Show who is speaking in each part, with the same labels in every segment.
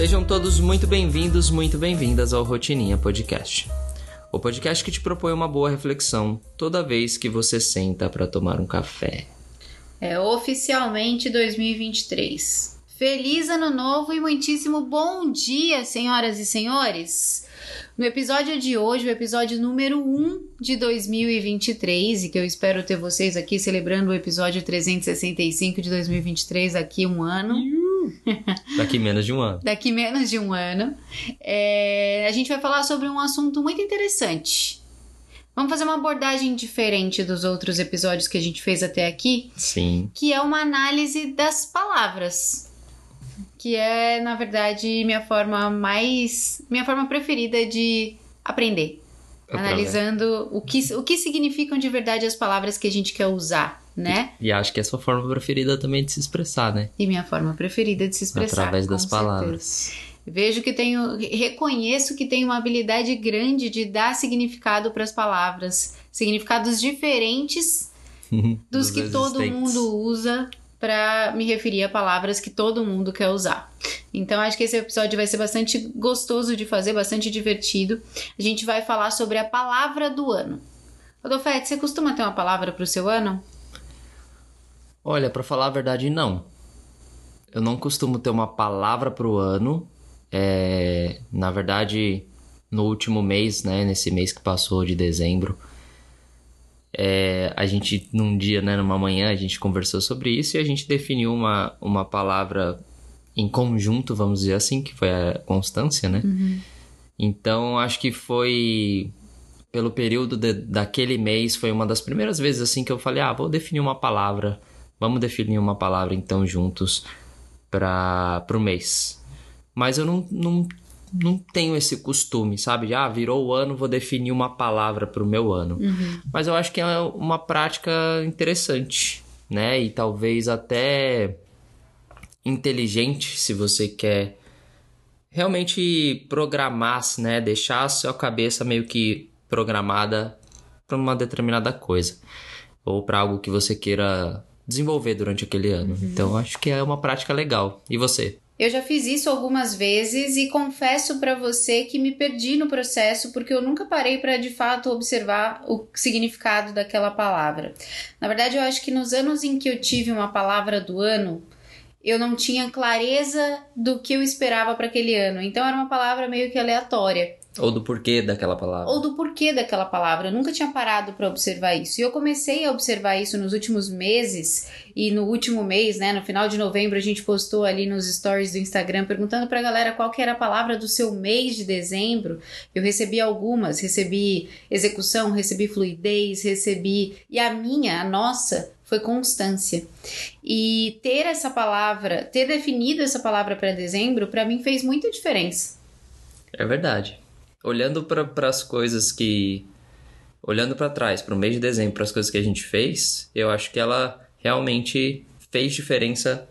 Speaker 1: Sejam todos muito bem-vindos, muito bem-vindas ao Rotininha Podcast. O podcast que te propõe uma boa reflexão toda vez que você senta para tomar um café.
Speaker 2: É oficialmente 2023. Feliz Ano Novo e muitíssimo bom dia, senhoras e senhores! No episódio de hoje, o episódio número 1 de 2023, e que eu espero ter vocês aqui celebrando o episódio 365 de 2023 aqui um ano.
Speaker 1: Daqui menos de um ano.
Speaker 2: Daqui menos de um ano. É, a gente vai falar sobre um assunto muito interessante. Vamos fazer uma abordagem diferente dos outros episódios que a gente fez até aqui.
Speaker 1: Sim.
Speaker 2: Que é uma análise das palavras que é, na verdade, minha forma mais. minha forma preferida de aprender. Analisando o que, o que significam de verdade as palavras que a gente quer usar, né?
Speaker 1: E acho que é a sua forma preferida também de se expressar, né?
Speaker 2: E minha forma preferida de se expressar.
Speaker 1: Através das
Speaker 2: certeza.
Speaker 1: palavras.
Speaker 2: Vejo que tenho, reconheço que tenho uma habilidade grande de dar significado para as palavras, significados diferentes dos, dos que todo mundo usa para me referir a palavras que todo mundo quer usar. Então acho que esse episódio vai ser bastante gostoso de fazer, bastante divertido. A gente vai falar sobre a palavra do ano. Rodolfete, você costuma ter uma palavra para o seu ano?
Speaker 1: Olha, para falar a verdade, não. Eu não costumo ter uma palavra para o ano. É, na verdade, no último mês, né, nesse mês que passou de dezembro, é, a gente, num dia, né, numa manhã, a gente conversou sobre isso e a gente definiu uma, uma palavra em conjunto, vamos dizer assim, que foi a constância, né?
Speaker 2: Uhum.
Speaker 1: Então, acho que foi pelo período de, daquele mês, foi uma das primeiras vezes assim que eu falei: ah, vou definir uma palavra, vamos definir uma palavra então juntos para o mês. Mas eu não, não não tenho esse costume, sabe? Ah, virou o ano, vou definir uma palavra para o meu ano.
Speaker 2: Uhum.
Speaker 1: Mas eu acho que é uma prática interessante, né? E talvez até inteligente se você quer realmente programar, né? Deixar a sua cabeça meio que programada para uma determinada coisa ou para algo que você queira desenvolver durante aquele ano.
Speaker 2: Uhum.
Speaker 1: Então acho que é uma prática legal. E você?
Speaker 2: Eu já fiz isso algumas vezes e confesso para você que me perdi no processo porque eu nunca parei para de fato observar o significado daquela palavra. Na verdade, eu acho que nos anos em que eu tive uma palavra do ano, eu não tinha clareza do que eu esperava para aquele ano. Então era uma palavra meio que aleatória.
Speaker 1: Ou do porquê daquela palavra.
Speaker 2: Ou do porquê daquela palavra. Eu nunca tinha parado para observar isso. E eu comecei a observar isso nos últimos meses. E no último mês, né, no final de novembro, a gente postou ali nos stories do Instagram perguntando pra galera qual que era a palavra do seu mês de dezembro. Eu recebi algumas. Recebi execução, recebi fluidez, recebi. E a minha, a nossa, foi constância. E ter essa palavra, ter definido essa palavra para dezembro, para mim fez muita diferença.
Speaker 1: É verdade olhando para as coisas que. Olhando para trás, para o mês de dezembro, para as coisas que a gente fez, eu acho que ela realmente fez diferença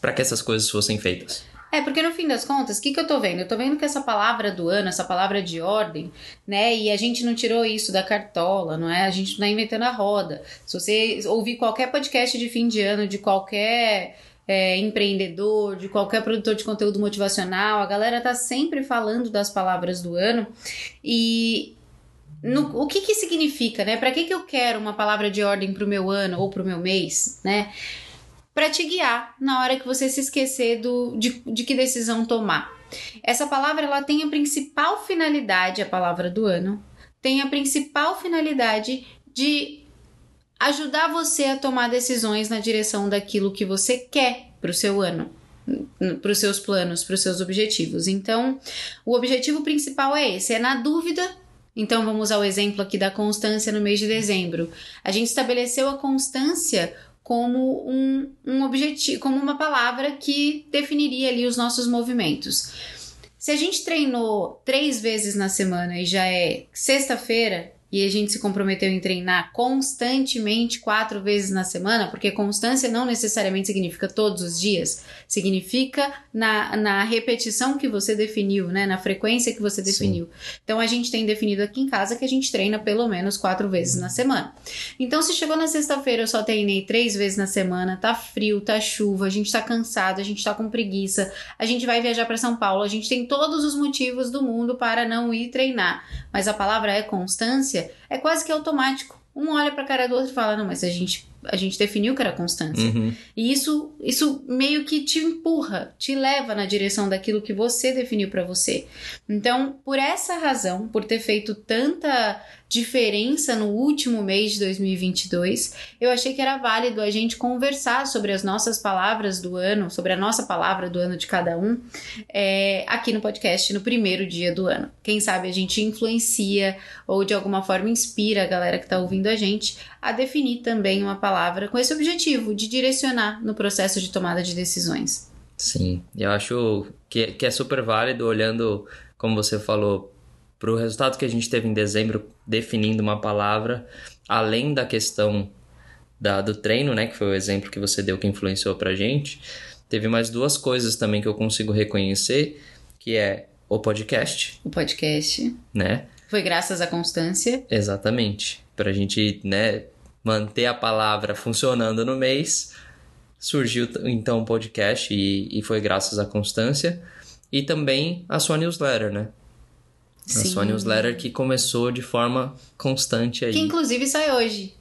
Speaker 1: para que essas coisas fossem feitas.
Speaker 2: É, porque no fim das contas, o que, que eu tô vendo? Eu tô vendo que essa palavra do ano, essa palavra de ordem, né? E a gente não tirou isso da cartola, não é? A gente não tá inventando a roda. Se você ouvir qualquer podcast de fim de ano, de qualquer é, empreendedor, de qualquer produtor de conteúdo motivacional, a galera tá sempre falando das palavras do ano e no, o que que significa, né? Para que que eu quero uma palavra de ordem para o meu ano ou para o meu mês, né? Para te guiar na hora que você se esquecer do, de, de que decisão tomar. Essa palavra ela tem a principal finalidade, a palavra do ano, tem a principal finalidade de ajudar você a tomar decisões na direção daquilo que você quer para o seu ano, para os seus planos, para os seus objetivos. Então, o objetivo principal é esse: é na dúvida. Então, vamos usar o exemplo aqui da constância no mês de dezembro. A gente estabeleceu a constância como um, um objetivo, como uma palavra que definiria ali os nossos movimentos. Se a gente treinou três vezes na semana e já é sexta-feira, e a gente se comprometeu em treinar constantemente quatro vezes na semana, porque constância não necessariamente significa todos os dias, significa na, na repetição que você definiu, né? Na frequência que você definiu. Sim. Então a gente tem definido aqui em casa que a gente treina pelo menos quatro vezes na semana. Então, se chegou na sexta-feira, eu só treinei três vezes na semana, tá frio, tá chuva, a gente tá cansado, a gente tá com preguiça, a gente vai viajar para São Paulo, a gente tem todos os motivos do mundo para não ir treinar. Mas a palavra é constância é quase que automático. Um olha para a cara do outro e fala: Não, mas a gente, a gente definiu que era constância.
Speaker 1: Uhum.
Speaker 2: E isso, isso meio que te empurra, te leva na direção daquilo que você definiu para você. Então, por essa razão, por ter feito tanta diferença no último mês de 2022, eu achei que era válido a gente conversar sobre as nossas palavras do ano, sobre a nossa palavra do ano de cada um, é, aqui no podcast no primeiro dia do ano. Quem sabe a gente influencia ou de alguma forma inspira a galera que está ouvindo a gente a definir também uma palavra com esse objetivo de direcionar no processo de tomada de decisões.
Speaker 1: Sim, eu acho que, que é super válido olhando, como você falou, para o resultado que a gente teve em dezembro definindo uma palavra, além da questão da, do treino, né, que foi o exemplo que você deu que influenciou para a gente, teve mais duas coisas também que eu consigo reconhecer, que é o podcast.
Speaker 2: O podcast.
Speaker 1: Né?
Speaker 2: Foi graças à constância.
Speaker 1: Exatamente. Para a gente, né, manter a palavra funcionando no mês, surgiu então o podcast e, e foi graças à constância. E também a sua newsletter, né? Sim. A sua newsletter que começou de forma constante aí.
Speaker 2: Que inclusive sai hoje.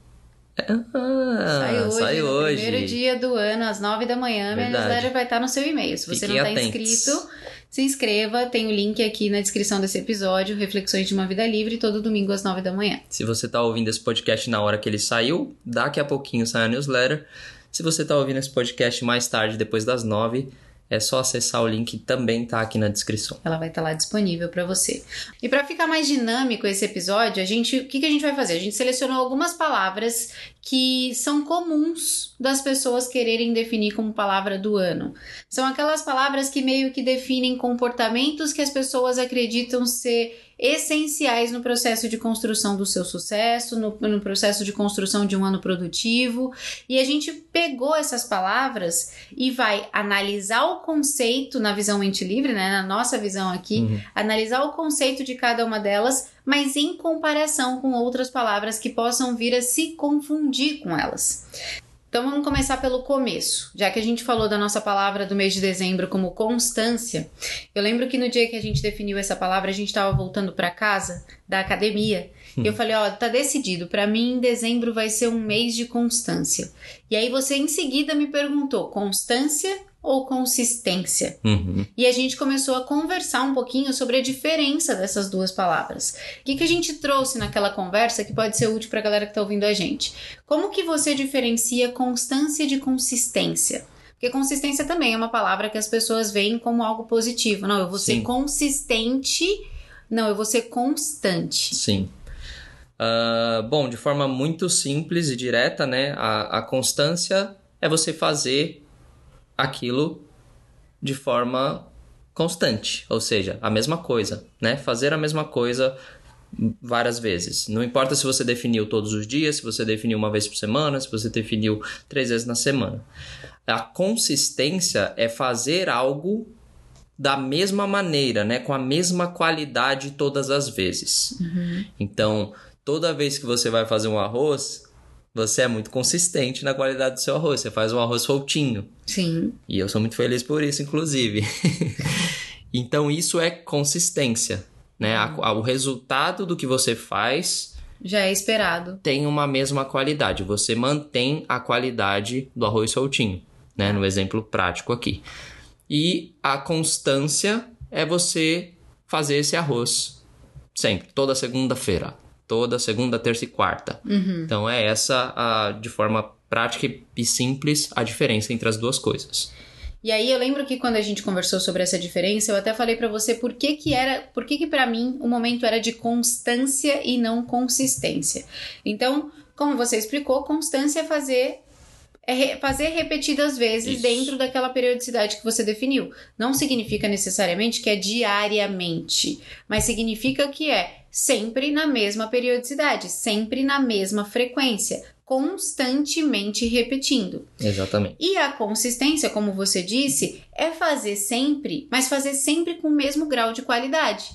Speaker 1: Ah,
Speaker 2: sai hoje,
Speaker 1: sai hoje.
Speaker 2: primeiro dia do ano, às nove da manhã, Verdade. minha newsletter vai estar no seu e-mail. Se você Fiquem não está inscrito, se inscreva, tem o link aqui na descrição desse episódio, Reflexões de uma Vida Livre, todo domingo às nove da manhã.
Speaker 1: Se você está ouvindo esse podcast na hora que ele saiu, daqui a pouquinho sai a newsletter. Se você está ouvindo esse podcast mais tarde, depois das nove, é só acessar o link, também tá aqui na descrição.
Speaker 2: Ela vai estar tá lá disponível para você. E para ficar mais dinâmico esse episódio, a gente, o que, que a gente vai fazer? A gente selecionou algumas palavras que são comuns das pessoas quererem definir como palavra do ano. São aquelas palavras que meio que definem comportamentos que as pessoas acreditam ser essenciais no processo de construção do seu sucesso, no, no, processo de construção de um ano produtivo. E a gente pegou essas palavras e vai analisar o conceito na visão mente livre, né, na nossa visão aqui, uhum. analisar o conceito de cada uma delas, mas em comparação com outras palavras que possam vir a se confundir com elas. Então vamos começar pelo começo. Já que a gente falou da nossa palavra do mês de dezembro como constância, eu lembro que no dia que a gente definiu essa palavra, a gente estava voltando para casa da academia. Hum. E eu falei, ó, tá decidido, para mim dezembro vai ser um mês de constância. E aí você em seguida me perguntou, constância ou consistência.
Speaker 1: Uhum.
Speaker 2: E a gente começou a conversar um pouquinho sobre a diferença dessas duas palavras. O que, que a gente trouxe naquela conversa que pode ser útil para a galera que está ouvindo a gente? Como que você diferencia constância de consistência? Porque consistência também é uma palavra que as pessoas veem como algo positivo. Não, eu vou Sim. ser consistente. Não, eu vou ser constante.
Speaker 1: Sim. Uh, bom, de forma muito simples e direta, né? A, a constância é você fazer aquilo de forma constante, ou seja, a mesma coisa, né? Fazer a mesma coisa várias vezes. Não importa se você definiu todos os dias, se você definiu uma vez por semana, se você definiu três vezes na semana. A consistência é fazer algo da mesma maneira, né? Com a mesma qualidade todas as vezes.
Speaker 2: Uhum.
Speaker 1: Então, toda vez que você vai fazer um arroz, você é muito consistente na qualidade do seu arroz. Você faz um arroz soltinho.
Speaker 2: Sim.
Speaker 1: E eu sou muito feliz por isso, inclusive. então, isso é consistência. Né? A, o resultado do que você faz.
Speaker 2: Já é esperado.
Speaker 1: Tem uma mesma qualidade. Você mantém a qualidade do arroz soltinho. Né? No exemplo prático aqui. E a constância é você fazer esse arroz sempre, toda segunda-feira toda segunda, terça e quarta.
Speaker 2: Uhum.
Speaker 1: Então é essa, a, de forma prática e simples, a diferença entre as duas coisas.
Speaker 2: E aí eu lembro que quando a gente conversou sobre essa diferença, eu até falei para você por que que era, por que que para mim o momento era de constância e não consistência. Então, como você explicou, constância é fazer é fazer repetidas vezes Isso. dentro daquela periodicidade que você definiu. Não significa necessariamente que é diariamente, mas significa que é sempre na mesma periodicidade, sempre na mesma frequência, constantemente repetindo.
Speaker 1: Exatamente.
Speaker 2: E a consistência, como você disse, é fazer sempre, mas fazer sempre com o mesmo grau de qualidade.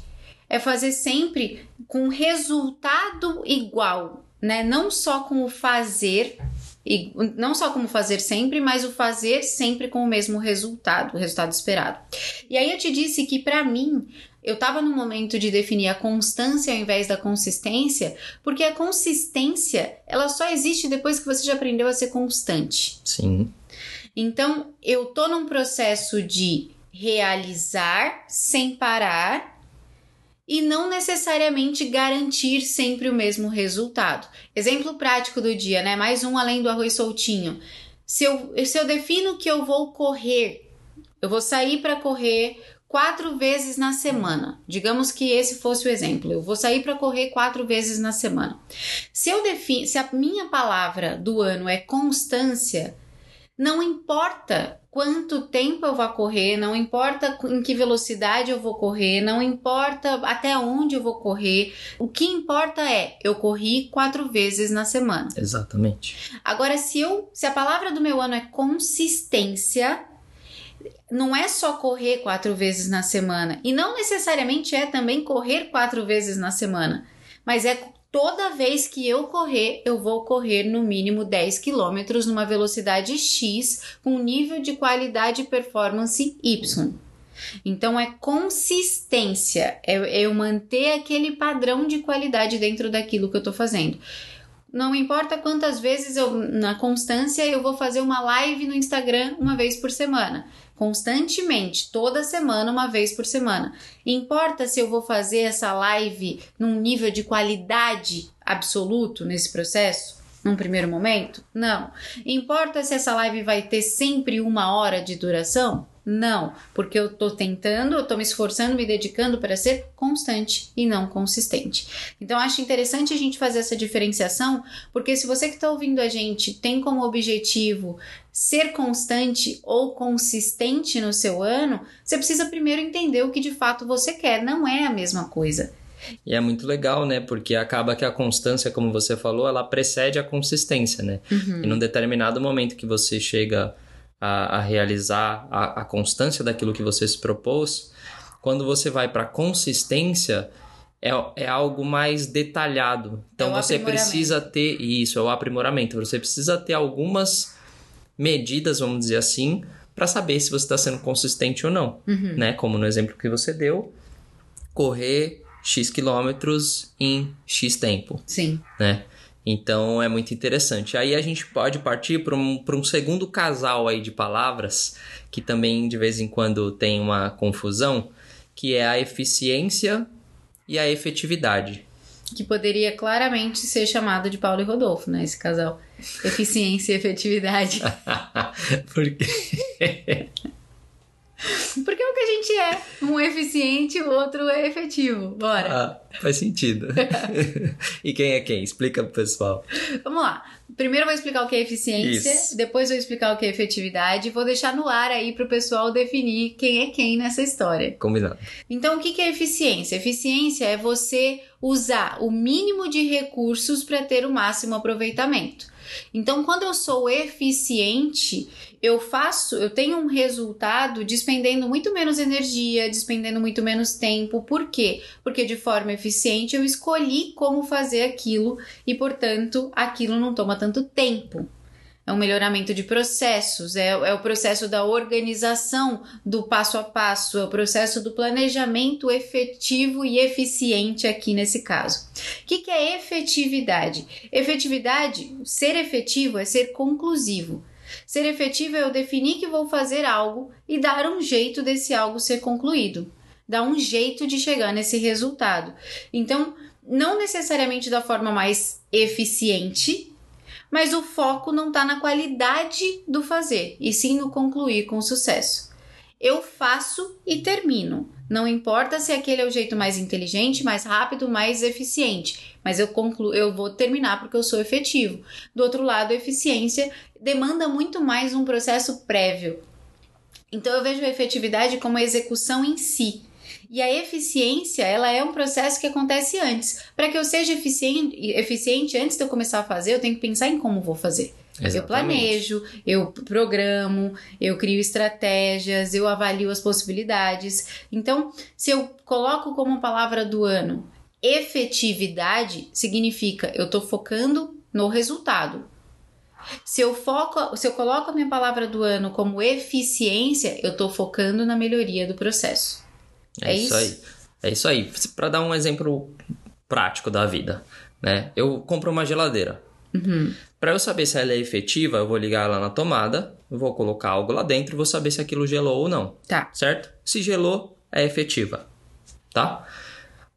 Speaker 2: É fazer sempre com resultado igual, né? Não só com o fazer, e não só como fazer sempre, mas o fazer sempre com o mesmo resultado, o resultado esperado. E aí eu te disse que para mim eu estava no momento de definir a constância ao invés da consistência, porque a consistência ela só existe depois que você já aprendeu a ser constante.
Speaker 1: Sim.
Speaker 2: Então eu tô num processo de realizar sem parar e não necessariamente garantir sempre o mesmo resultado. Exemplo prático do dia, né? Mais um além do arroz soltinho. Se eu, se eu defino que eu vou correr, eu vou sair para correr quatro vezes na semana. Digamos que esse fosse o exemplo. Eu vou sair para correr quatro vezes na semana. Se eu defino, se a minha palavra do ano é constância, não importa quanto tempo eu vou correr, não importa em que velocidade eu vou correr, não importa até onde eu vou correr. O que importa é eu corri quatro vezes na semana.
Speaker 1: Exatamente.
Speaker 2: Agora, se eu, se a palavra do meu ano é consistência, não é só correr quatro vezes na semana e não necessariamente é também correr quatro vezes na semana, mas é toda vez que eu correr, eu vou correr no mínimo 10 km numa velocidade X com nível de qualidade e performance Y. Então é consistência, é eu manter aquele padrão de qualidade dentro daquilo que eu estou fazendo. Não importa quantas vezes eu, na constância, eu vou fazer uma live no Instagram uma vez por semana constantemente, toda semana, uma vez por semana. Importa se eu vou fazer essa live num nível de qualidade absoluto nesse processo? Num primeiro momento? Não. Importa se essa live vai ter sempre uma hora de duração? Não, porque eu tô tentando, eu tô me esforçando, me dedicando para ser constante e não consistente. Então acho interessante a gente fazer essa diferenciação, porque se você que está ouvindo a gente tem como objetivo ser constante ou consistente no seu ano, você precisa primeiro entender o que de fato você quer, não é a mesma coisa.
Speaker 1: E é muito legal, né? Porque acaba que a constância, como você falou, ela precede a consistência, né? Uhum. E num determinado momento que você chega a, a realizar a, a, constância daquilo que você se propôs, quando você vai para consistência, é, é algo mais detalhado. Então é você precisa ter isso, é o aprimoramento. Você precisa ter algumas medidas, vamos dizer assim, para saber se você está sendo consistente ou não, uhum. né? Como no exemplo que você deu, correr x quilômetros em x tempo.
Speaker 2: Sim.
Speaker 1: Né? Então é muito interessante. Aí a gente pode partir para um, um segundo casal aí de palavras, que também de vez em quando tem uma confusão, que é a eficiência e a efetividade.
Speaker 2: Que poderia claramente ser chamado de Paulo e Rodolfo, né? Esse casal. Eficiência e efetividade.
Speaker 1: Por quê?
Speaker 2: Porque é o que a gente é. Um é eficiente, o outro é efetivo. Bora.
Speaker 1: Ah, faz sentido. e quem é quem? Explica pro pessoal.
Speaker 2: Vamos lá. Primeiro eu vou explicar o que é eficiência, Isso. depois vou explicar o que é efetividade. Vou deixar no ar aí pro pessoal definir quem é quem nessa história.
Speaker 1: Combinado.
Speaker 2: Então, o que é eficiência? Eficiência é você usar o mínimo de recursos para ter o máximo aproveitamento. Então, quando eu sou eficiente, eu faço, eu tenho um resultado despendendo muito menos energia, despendendo muito menos tempo. Por quê? Porque de forma eficiente eu escolhi como fazer aquilo e, portanto, aquilo não toma tanto tempo é um melhoramento de processos, é, é, o processo da organização do passo a passo, é o processo do planejamento efetivo e eficiente aqui nesse caso. O que, que é efetividade? Efetividade, ser efetivo é ser conclusivo. Ser efetivo é eu definir que vou fazer algo e dar um jeito desse algo ser concluído, dar um jeito de chegar nesse resultado. Então, não necessariamente da forma mais eficiente, mas o foco não está na qualidade do fazer, e sim no concluir com sucesso. Eu faço e termino. Não importa se aquele é o jeito mais inteligente, mais rápido, mais eficiente, mas eu concluo, eu vou terminar porque eu sou efetivo. Do outro lado, a eficiência demanda muito mais um processo prévio. Então eu vejo a efetividade como a execução em si. E a eficiência, ela é um processo que acontece antes. Para que eu seja eficiente, eficiente antes de eu começar a fazer, eu tenho que pensar em como vou fazer.
Speaker 1: Exatamente.
Speaker 2: Eu planejo, eu programo, eu crio estratégias, eu avalio as possibilidades. Então, se eu coloco como palavra do ano efetividade, significa eu estou focando no resultado. Se eu foco, se eu coloco a minha palavra do ano como eficiência, eu estou focando na melhoria do processo.
Speaker 1: É,
Speaker 2: É
Speaker 1: isso aí. É isso aí. Para dar um exemplo prático da vida, né? Eu compro uma geladeira.
Speaker 2: Uhum.
Speaker 1: Para eu saber se ela é efetiva, eu vou ligar ela na tomada, vou colocar algo lá dentro e vou saber se aquilo gelou ou não,
Speaker 2: Tá.
Speaker 1: certo? Se gelou, é efetiva, tá?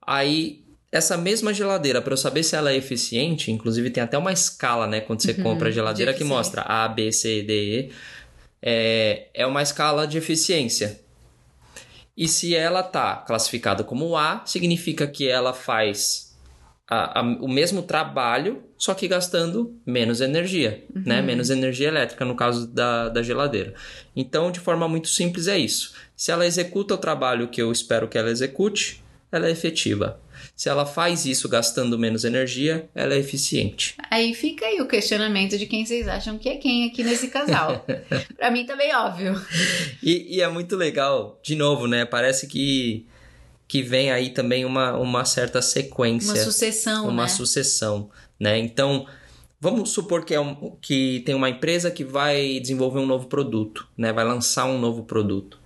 Speaker 1: Aí essa mesma geladeira, para eu saber se ela é eficiente, inclusive tem até uma escala, né, quando você compra a geladeira
Speaker 2: de
Speaker 1: que mostra A, B, C, D, E, é, é uma escala de eficiência. E se ela tá classificada como A, significa que ela faz a- a- o mesmo trabalho, só que gastando menos energia, né? Menos energia elétrica, no caso da, da geladeira. Então, de forma muito simples, é isso. Se ela executa o trabalho que eu espero que ela execute, ela é efetiva. Se ela faz isso gastando menos energia, ela é eficiente.
Speaker 2: Aí fica aí o questionamento de quem vocês acham que é quem aqui nesse casal. pra mim tá bem óbvio.
Speaker 1: E, e é muito legal, de novo, né? Parece que, que vem aí também uma, uma certa sequência.
Speaker 2: Uma sucessão,
Speaker 1: uma
Speaker 2: né?
Speaker 1: sucessão, né? Então, vamos supor que, é um, que tem uma empresa que vai desenvolver um novo produto, né? Vai lançar um novo produto.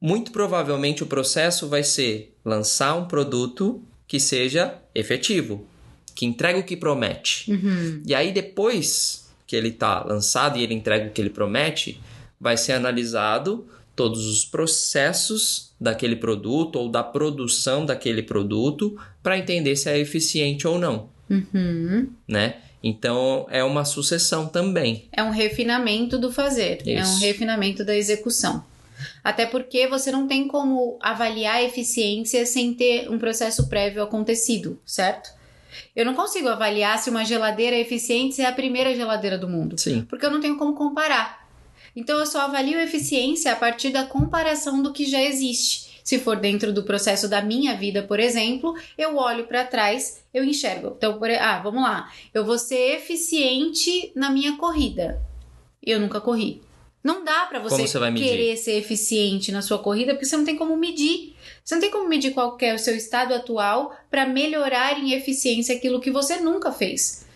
Speaker 1: Muito provavelmente o processo vai ser lançar um produto que seja efetivo, que entregue o que promete.
Speaker 2: Uhum.
Speaker 1: E aí depois que ele está lançado e ele entrega o que ele promete, vai ser analisado todos os processos daquele produto ou da produção daquele produto para entender se é eficiente ou não,
Speaker 2: Uhum.
Speaker 1: né? Então é uma sucessão também.
Speaker 2: É um refinamento do fazer, é um
Speaker 1: Isso.
Speaker 2: refinamento da execução. Até porque você não tem como avaliar a eficiência sem ter um processo prévio acontecido, certo? Eu não consigo avaliar se uma geladeira é eficiente se é a primeira geladeira do mundo,
Speaker 1: Sim.
Speaker 2: porque eu não tenho como comparar. Então eu só avalio eficiência a partir da comparação do que já existe. Se for dentro do processo da minha vida, por exemplo, eu olho para trás, eu enxergo. Então, por, ah, vamos lá. Eu vou ser eficiente na minha corrida. Eu nunca corri. Não dá pra você,
Speaker 1: você
Speaker 2: querer ser eficiente na sua corrida, porque você não tem como medir. Você não tem como medir qual é o seu estado atual para melhorar em eficiência aquilo que você nunca fez.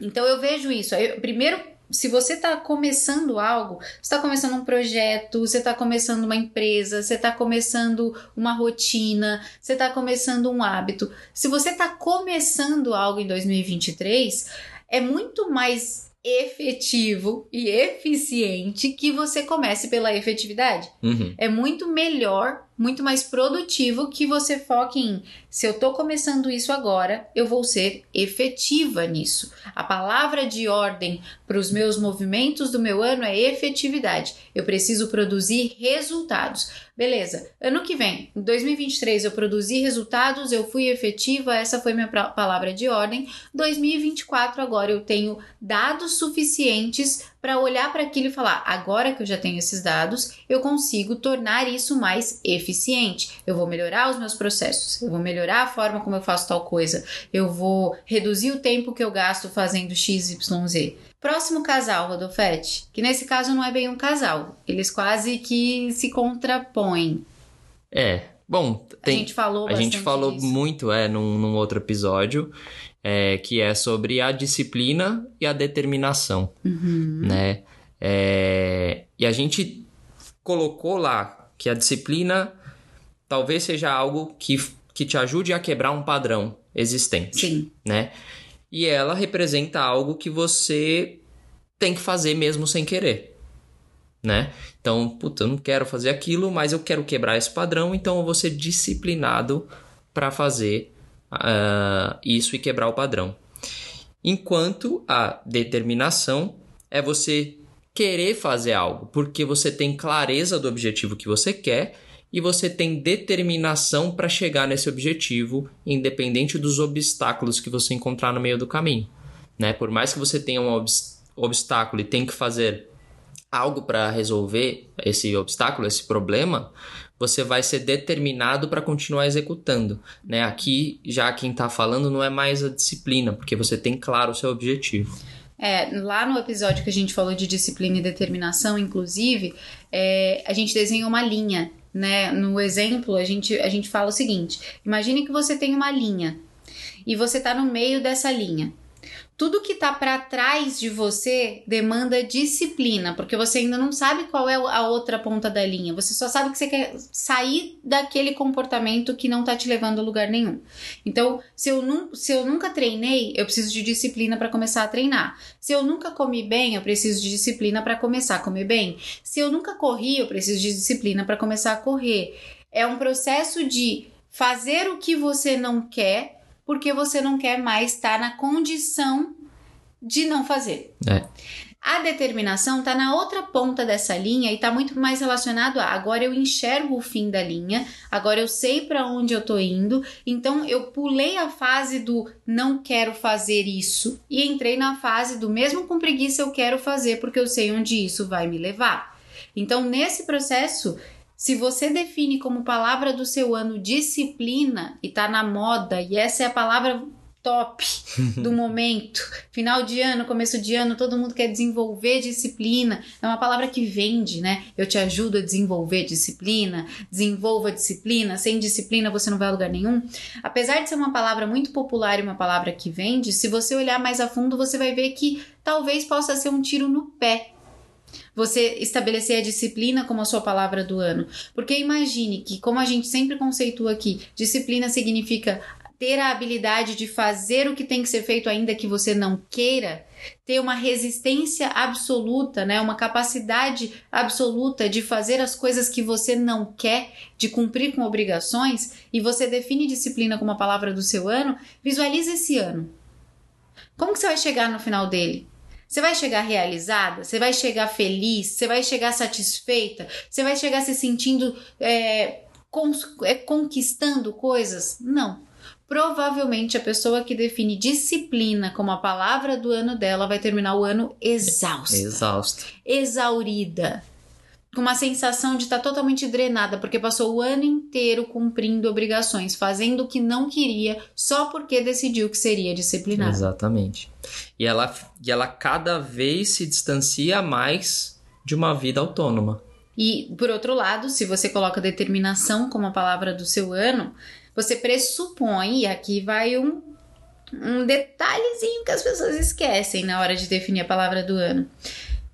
Speaker 2: Então eu vejo isso. Eu- primeiro, se você está começando algo, você está começando um projeto, você está começando uma empresa, você está começando uma rotina, você está começando um hábito. Se você está começando algo em 2023, é muito mais efetivo e eficiente que você comece pela efetividade.
Speaker 1: Uhum.
Speaker 2: É muito melhor, muito mais produtivo que você foque em se eu tô começando isso agora, eu vou ser efetiva nisso. A palavra de ordem para os meus movimentos do meu ano é efetividade. Eu preciso produzir resultados. Beleza, ano que vem, em 2023, eu produzi resultados, eu fui efetiva, essa foi minha palavra de ordem. 2024, agora eu tenho dados suficientes para olhar para aquilo e falar: agora que eu já tenho esses dados, eu consigo tornar isso mais eficiente. Eu vou melhorar os meus processos, eu vou melhorar a forma como eu faço tal coisa, eu vou reduzir o tempo que eu gasto fazendo XYZ. Próximo casal, Rodolfete, que nesse caso não é bem um casal, eles quase que se contrapõem.
Speaker 1: É. Bom,
Speaker 2: a
Speaker 1: tem,
Speaker 2: gente falou
Speaker 1: a gente falou
Speaker 2: disso.
Speaker 1: muito, é, num, num outro episódio, é, que é sobre a disciplina e a determinação.
Speaker 2: Uhum.
Speaker 1: né? É, E a gente colocou lá que a disciplina talvez seja algo que, que te ajude a quebrar um padrão existente,
Speaker 2: Sim,
Speaker 1: né? E ela representa algo que você tem que fazer mesmo sem querer, né? Então, puta, eu não quero fazer aquilo, mas eu quero quebrar esse padrão, então eu vou ser disciplinado para fazer ah, isso e quebrar o padrão. Enquanto a determinação é você querer fazer algo, porque você tem clareza do objetivo que você quer e você tem determinação para chegar nesse objetivo, independente dos obstáculos que você encontrar no meio do caminho, né? Por mais que você tenha um obs- obstáculo e tenha que fazer algo para resolver esse obstáculo, esse problema, você vai ser determinado para continuar executando. Né? Aqui, já quem está falando não é mais a disciplina, porque você tem claro o seu objetivo.
Speaker 2: É, lá no episódio que a gente falou de disciplina e determinação, inclusive, é, a gente desenha uma linha, né? No exemplo, a gente, a gente fala o seguinte: imagine que você tem uma linha e você está no meio dessa linha. Tudo que está para trás de você demanda disciplina, porque você ainda não sabe qual é a outra ponta da linha. Você só sabe que você quer sair daquele comportamento que não está te levando a lugar nenhum. Então, se eu, nu se eu nunca treinei, eu preciso de disciplina para começar a treinar. Se eu nunca comi bem, eu preciso de disciplina para começar a comer bem. Se eu nunca corri, eu preciso de disciplina para começar a correr. É um processo de fazer o que você não quer porque você não quer mais estar na condição de não fazer.
Speaker 1: É.
Speaker 2: A determinação está na outra ponta dessa linha e está muito mais relacionado a agora eu enxergo o fim da linha, agora eu sei para onde eu estou indo, então eu pulei a fase do não quero fazer isso e entrei na fase do mesmo com preguiça eu quero fazer porque eu sei onde isso vai me levar. Então, nesse processo, se você define como palavra do seu ano disciplina e tá na moda, e essa é a palavra top do momento, final de ano, começo de ano, todo mundo quer desenvolver disciplina. É uma palavra que vende, né? Eu te ajudo a desenvolver disciplina, desenvolva disciplina. Sem disciplina você não vai a lugar nenhum. Apesar de ser uma palavra muito popular e uma palavra que vende, se você olhar mais a fundo, você vai ver que talvez possa ser um tiro no pé você estabelecer a disciplina como a sua palavra do ano. Porque imagine que, como a gente sempre conceitua aqui, disciplina significa ter a habilidade de fazer o que tem que ser feito ainda que você não queira, ter uma resistência absoluta, né, uma capacidade absoluta de fazer as coisas que você não quer, de cumprir com obrigações, e você define disciplina como a palavra do seu ano, visualize esse ano. Como que você vai chegar no final dele? Você vai chegar realizada? Você vai chegar feliz? Você vai chegar satisfeita? Você vai chegar se sentindo é, é, conquistando coisas? Não. Provavelmente a pessoa que define disciplina como a palavra do ano dela vai terminar o ano exausta.
Speaker 1: Exausta.
Speaker 2: Exaurida com uma sensação de estar tá totalmente drenada, porque passou o ano inteiro cumprindo obrigações, fazendo o que não queria, só porque decidiu que seria disciplinada.
Speaker 1: Exatamente. E ela, e ela cada vez se distancia mais de uma vida autônoma.
Speaker 2: E, por outro lado, se você coloca determinação como a palavra do seu ano, você pressupõe, e aqui vai um, um detalhezinho que as pessoas esquecem na hora de definir a palavra do ano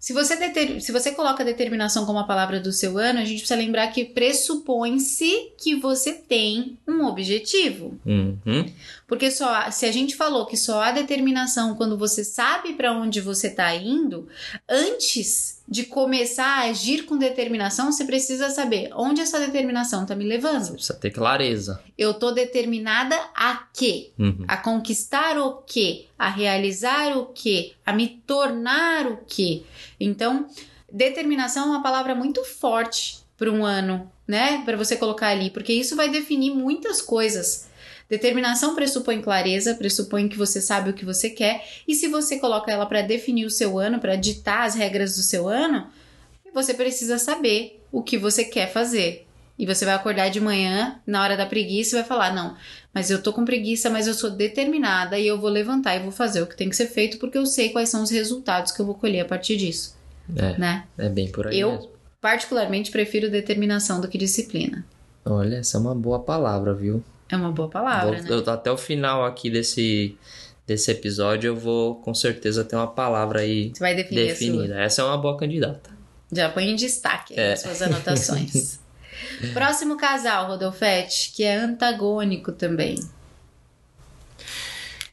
Speaker 2: se você, deter... se você coloca determinação como a palavra do seu ano, a gente precisa lembrar que pressupõe-se que você tem um objetivo.
Speaker 1: Uhum.
Speaker 2: Porque só se a gente falou que só há determinação quando você sabe para onde você está indo, antes de começar a agir com determinação, você precisa saber onde essa determinação está me levando. Você
Speaker 1: precisa ter clareza.
Speaker 2: Eu tô determinada a quê?
Speaker 1: Uhum.
Speaker 2: A conquistar o quê? A realizar o quê? A me tornar o quê? Então, determinação é uma palavra muito forte para um ano, né? Para você colocar ali, porque isso vai definir muitas coisas. Determinação pressupõe clareza, pressupõe que você sabe o que você quer, e se você coloca ela para definir o seu ano, para ditar as regras do seu ano, você precisa saber o que você quer fazer. E você vai acordar de manhã, na hora da preguiça, e vai falar: Não, mas eu tô com preguiça, mas eu sou determinada e eu vou levantar e vou fazer o que tem que ser feito, porque eu sei quais são os resultados que eu vou colher a partir disso.
Speaker 1: É,
Speaker 2: né?
Speaker 1: é bem por aí.
Speaker 2: Eu,
Speaker 1: mesmo.
Speaker 2: particularmente, prefiro determinação do que disciplina.
Speaker 1: Olha, essa é uma boa palavra, viu?
Speaker 2: É uma boa palavra,
Speaker 1: vou,
Speaker 2: né?
Speaker 1: Eu, até o final aqui desse, desse episódio eu vou com certeza ter uma palavra aí
Speaker 2: Você vai definir
Speaker 1: definida. Essa é uma boa candidata.
Speaker 2: Já põe em destaque
Speaker 1: É.
Speaker 2: as suas anotações. Próximo casal, Rodolfete, que é antagônico também.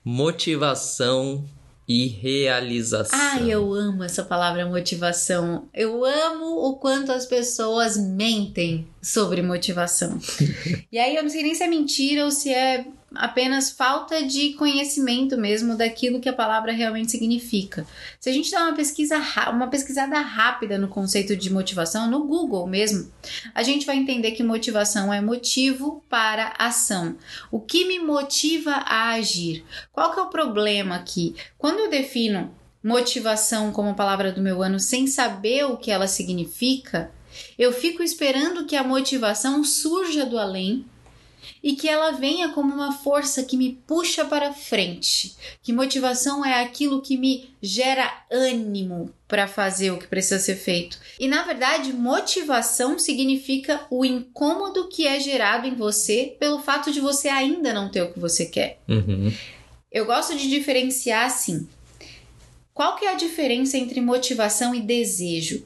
Speaker 1: Motivação e realização.
Speaker 2: Ai, eu amo essa palavra motivação. Eu amo o quanto as pessoas mentem sobre motivação. e aí eu não sei nem se é mentira ou se é apenas falta de conhecimento mesmo daquilo que a palavra realmente significa. Se a gente dá uma pesquisa, uma pesquisada rápida no conceito de motivação, no Google mesmo, a gente vai entender que motivação é motivo para ação. O que me motiva a agir? Qual que é o problema aqui? Quando eu defino motivação como palavra do meu ano sem saber o que ela significa, Eu fico esperando que a motivação surja do além e que ela venha como uma força que me puxa para frente. Que motivação é aquilo que me gera ânimo para fazer o que precisa ser feito. E na verdade, motivação significa o incômodo que é gerado em você pelo fato de você ainda não ter o que você quer.
Speaker 1: Uhum.
Speaker 2: Eu gosto de diferenciar assim. Qual que é a diferença entre motivação e desejo?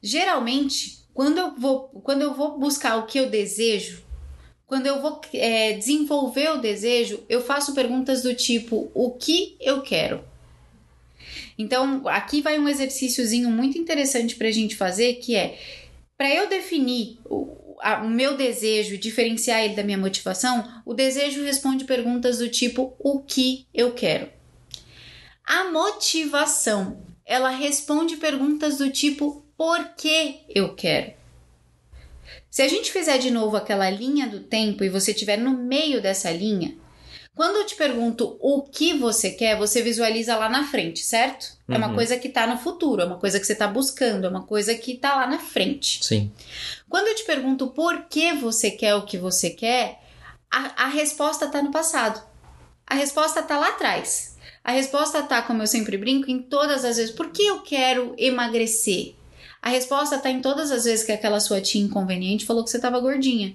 Speaker 2: Geralmente, quando eu vou, quando eu vou buscar o que eu desejo, quando eu vou é, desenvolver o desejo, eu faço perguntas do tipo: o que eu quero? Então, aqui vai um exercíciozinho muito interessante para a gente fazer, que é para eu definir o, a, o meu desejo e diferenciar ele da minha motivação, o desejo responde perguntas do tipo: o que eu quero? A motivação, ela responde perguntas do tipo: por que eu quero? Se a gente fizer de novo aquela linha do tempo e você estiver no meio dessa linha, quando eu te pergunto o que você quer, você visualiza lá na frente, certo? Uhum. É uma uhum. coisa que está no futuro, é uma coisa que você está buscando, é uma coisa que está lá na frente.
Speaker 1: Sim.
Speaker 2: Quando eu te pergunto por que você quer o que você quer, a, a resposta está no passado. A resposta está lá atrás. A resposta está, como eu sempre brinco, em todas as vezes. Por que eu quero emagrecer? A resposta está em todas as vezes que aquela sua tia inconveniente falou que você estava gordinha.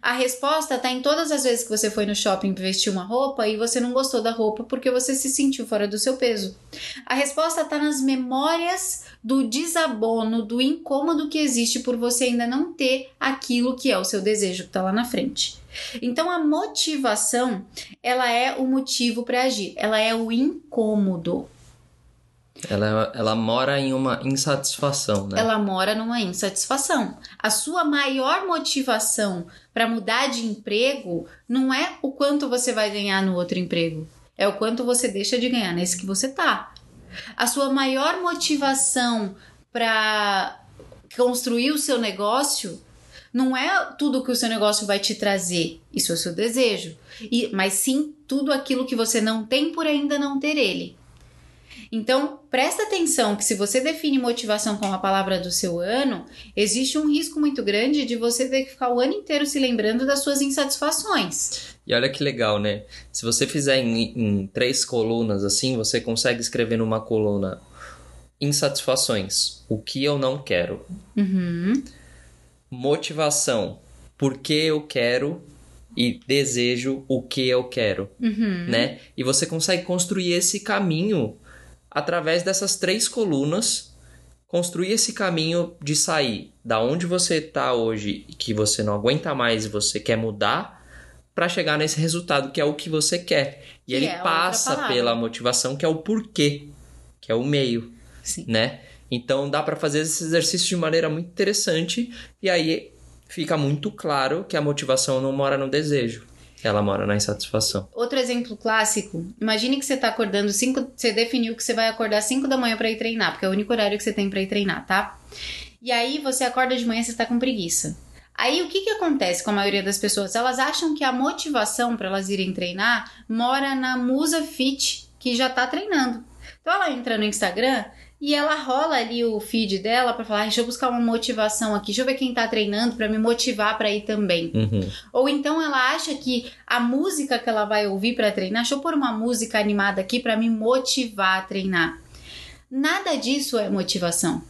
Speaker 2: A resposta está em todas as vezes que você foi no shopping vestir uma roupa e você não gostou da roupa porque você se sentiu fora do seu peso. A resposta está nas memórias do desabono, do incômodo que existe por você ainda não ter aquilo que é o seu desejo que está lá na frente. Então a motivação, ela é o motivo para agir, ela é o incômodo.
Speaker 1: Ela, ela mora em uma insatisfação, né?
Speaker 2: Ela mora numa insatisfação. A sua maior motivação para mudar de emprego não é o quanto você vai ganhar no outro emprego, é o quanto você deixa de ganhar nesse que você tá. A sua maior motivação para construir o seu negócio não é tudo que o seu negócio vai te trazer, isso é o seu desejo, e, mas sim tudo aquilo que você não tem por ainda não ter ele. Então, presta atenção que se você define motivação como a palavra do seu ano, existe um risco muito grande de você ter que ficar o ano inteiro se lembrando das suas insatisfações.
Speaker 1: E olha que legal, né? Se você fizer em, em três colunas assim, você consegue escrever numa coluna insatisfações, o que eu não quero.
Speaker 2: Uhum.
Speaker 1: Motivação, por que eu quero e desejo o que eu quero,
Speaker 2: uhum.
Speaker 1: né? E você consegue construir esse caminho através dessas três colunas, construir esse caminho de sair da onde você está hoje e que você não aguenta mais e você quer mudar para chegar nesse resultado que é o que você quer. E que ele é passa pela motivação que é o porquê, que é o meio,
Speaker 2: Sim.
Speaker 1: né? Então dá para fazer esse exercício de maneira muito interessante e aí fica muito claro que a motivação não mora no desejo. Ela mora na insatisfação.
Speaker 2: Outro exemplo clássico: imagine que você está acordando 5. Você definiu que você vai acordar 5 da manhã para ir treinar, porque é o único horário que você tem para ir treinar, tá? E aí você acorda de manhã e você está com preguiça. Aí o que, que acontece com a maioria das pessoas? Elas acham que a motivação para elas irem treinar mora na musa fit que já está treinando. Então ela entra no Instagram e ela rola ali o feed dela para falar, deixa eu buscar uma motivação aqui, deixa eu ver quem tá treinando para me motivar para ir também.
Speaker 1: Uhum.
Speaker 2: Ou então ela acha que a música que ela vai ouvir para treinar, deixa eu pôr uma música animada aqui para me motivar a treinar. Nada disso é motivação.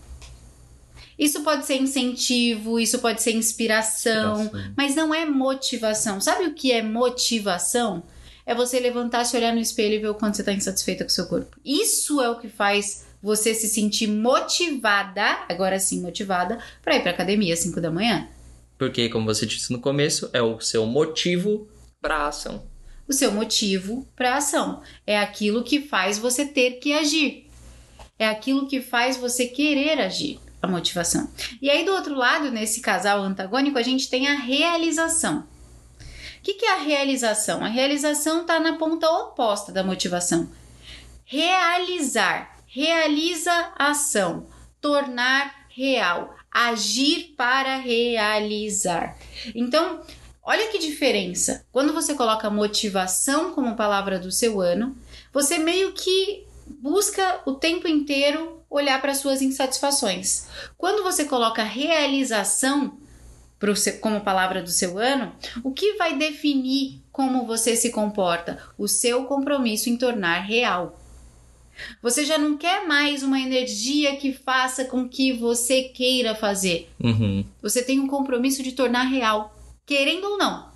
Speaker 2: Isso pode ser incentivo, isso pode ser inspiração, inspiração, mas não é motivação. Sabe o que é motivação? É você levantar, se olhar no espelho e ver o quanto você está insatisfeita com o seu corpo. Isso é o que faz você se sentir motivada, agora sim motivada, para ir para academia às 5 da manhã.
Speaker 1: Porque, como você disse no começo, é o seu motivo para ação.
Speaker 2: O seu motivo para ação é aquilo que faz você ter que agir. É aquilo que faz você querer agir, a motivação. E aí do outro lado, nesse casal antagônico, a gente tem a realização. O que, que é a realização? A realização está na ponta oposta da motivação. Realizar realiza ação, tornar real, agir para realizar. Então, olha que diferença. Quando você coloca motivação como palavra do seu ano, você meio que busca o tempo inteiro olhar para suas insatisfações. Quando você coloca realização como palavra do seu ano, o que vai definir como você se comporta? O seu compromisso em tornar real. Você já não quer mais uma energia que faça com que você queira fazer.
Speaker 1: Uhum.
Speaker 2: Você tem um compromisso de tornar real, querendo ou não.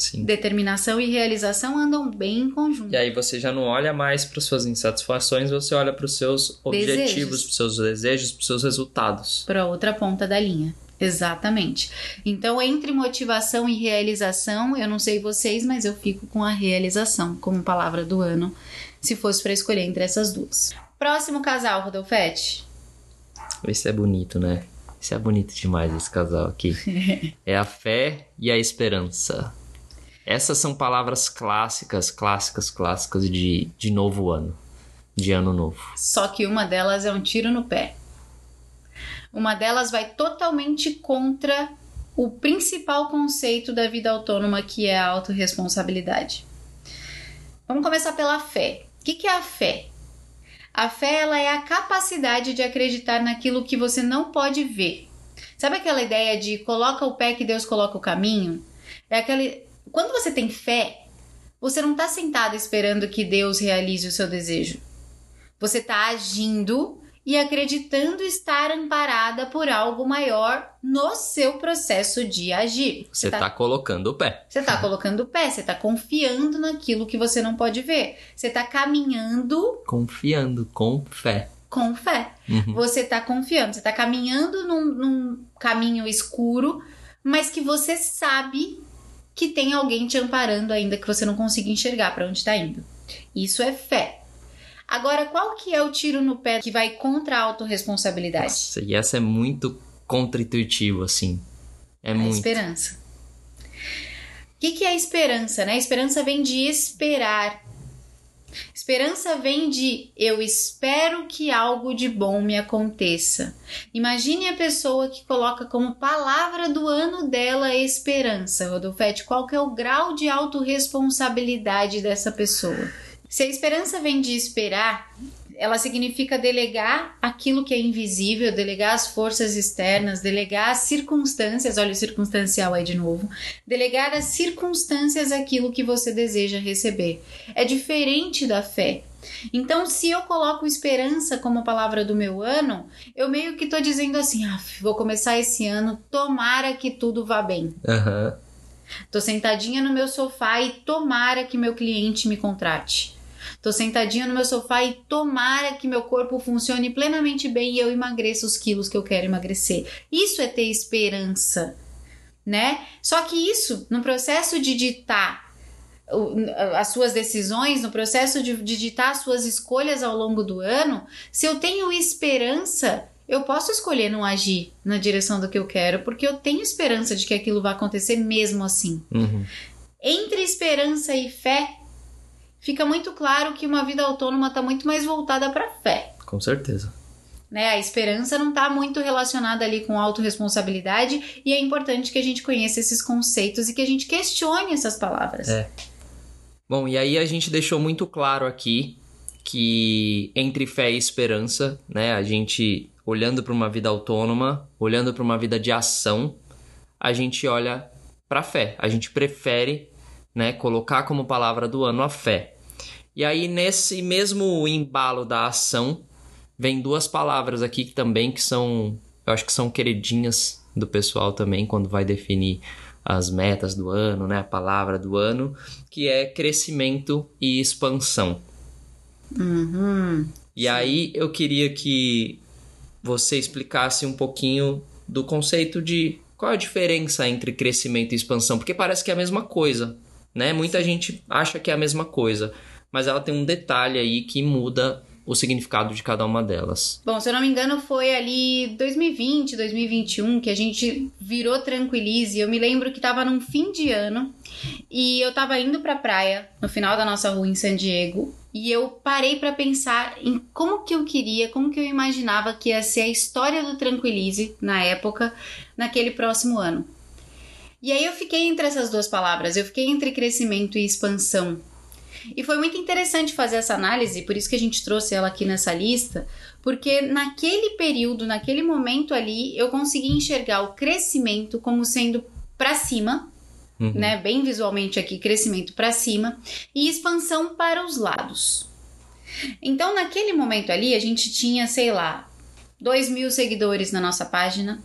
Speaker 1: Sim.
Speaker 2: Determinação e realização andam bem em conjunto.
Speaker 1: E aí você já não olha mais para suas insatisfações, você olha para os seus objetivos, para os seus desejos, para os seus resultados.
Speaker 2: Para outra ponta da linha. Exatamente. Então, entre motivação e realização, eu não sei vocês, mas eu fico com a realização como palavra do ano, se fosse para escolher entre essas duas. Próximo casal, Rodolfete.
Speaker 1: Esse é bonito, né? Esse é bonito demais, esse casal aqui. é a fé e a esperança. Essas são palavras clássicas, clássicas, clássicas de, de novo ano, de ano novo.
Speaker 2: Só que uma delas é um tiro no pé. Uma delas vai totalmente contra o principal conceito da vida autônoma, que é a autorresponsabilidade. Vamos começar pela fé. O que é a fé? A fé ela é a capacidade de acreditar naquilo que você não pode ver. Sabe aquela ideia de coloca o pé que Deus coloca o caminho? É aquele quando você tem fé, você não está sentado esperando que Deus realize o seu desejo. Você está agindo e acreditando estar amparada por algo maior no seu processo de agir.
Speaker 1: Você está tá colocando o pé.
Speaker 2: Você está colocando o pé, você está confiando naquilo que você não pode ver. Você está caminhando.
Speaker 1: Confiando, com fé.
Speaker 2: Com fé.
Speaker 1: Uhum.
Speaker 2: Você está confiando, você está caminhando num, num caminho escuro, mas que você sabe que tem alguém te amparando ainda que você não consiga enxergar para onde está indo. Isso é fé. Agora, qual que é o tiro no pé que vai contra a autorresponsabilidade?
Speaker 1: Nossa, e essa é muito contra-intuitivo, assim. É
Speaker 2: a
Speaker 1: muito.
Speaker 2: esperança. O que, que é a esperança, né? Esperança vem de esperar. Esperança vem de eu espero que algo de bom me aconteça. Imagine a pessoa que coloca como palavra do ano dela esperança. Rodolfete, qual que é o grau de autorresponsabilidade dessa pessoa? Se a esperança vem de esperar, ela significa delegar aquilo que é invisível, delegar as forças externas, delegar as circunstâncias, olha o circunstancial aí de novo, delegar as circunstâncias aquilo que você deseja receber. É diferente da fé. Então, se eu coloco esperança como palavra do meu ano, eu meio que tô dizendo assim: ah, vou começar esse ano, tomara que tudo vá bem.
Speaker 1: Aham.
Speaker 2: Tô sentadinha no meu sofá e tomara que meu cliente me contrate. Tô sentadinha no meu sofá e tomara que meu corpo funcione plenamente bem e eu emagreça os quilos que eu quero emagrecer. Isso é ter esperança, né? Só que isso, no processo de ditar as suas decisões, no processo de, de ditar as suas escolhas ao longo do ano, se eu tenho esperança, eu posso escolher não agir na direção do que eu quero, porque eu tenho esperança de que aquilo vai acontecer mesmo assim.
Speaker 1: Uhum.
Speaker 2: Entre esperança e fé, fica muito claro que uma vida autônoma está muito mais voltada para fé.
Speaker 1: Com certeza.
Speaker 2: Né? A esperança não está muito relacionada ali com autorresponsabilidade e é importante que a gente conheça esses conceitos e que a gente questione essas palavras.
Speaker 1: É. Bom, e aí a gente deixou muito claro aqui que entre fé e esperança, né, a gente olhando para uma vida autônoma, olhando para uma vida de ação, a gente olha para fé. A gente prefere né, colocar como palavra do ano a fé. E aí nesse mesmo embalo da ação, vem duas palavras aqui que também que são, eu acho que são queridinhas do pessoal também quando vai definir as metas do ano, né, a palavra do ano, que é crescimento e expansão.
Speaker 2: Uhum.
Speaker 1: E aí eu queria que você explicasse um pouquinho do conceito de qual a diferença entre crescimento e expansão, porque parece que é a mesma coisa né? Muita gente acha que é a mesma coisa, mas ela tem um detalhe aí que muda o significado de cada uma delas.
Speaker 2: Bom, se eu não me engano, foi ali 2020, 2021 que a gente virou Tranquilize. Eu me lembro que tava num fim de ano e eu tava indo pra praia no final da nossa rua em San Diego e eu parei para pensar em como que eu queria, como que eu imaginava que ia ser a história do Tranquilize na época, naquele próximo ano. E aí eu fiquei entre essas duas palavras, eu fiquei entre crescimento e expansão. E foi muito interessante fazer essa análise, por isso que a gente trouxe ela aqui nessa lista, porque naquele período, naquele momento ali, eu consegui enxergar o crescimento como sendo para cima, uhum. né? Bem visualmente aqui, crescimento para cima e expansão para os lados. Então, naquele momento ali, a gente tinha, sei lá, 2 mil seguidores na nossa página.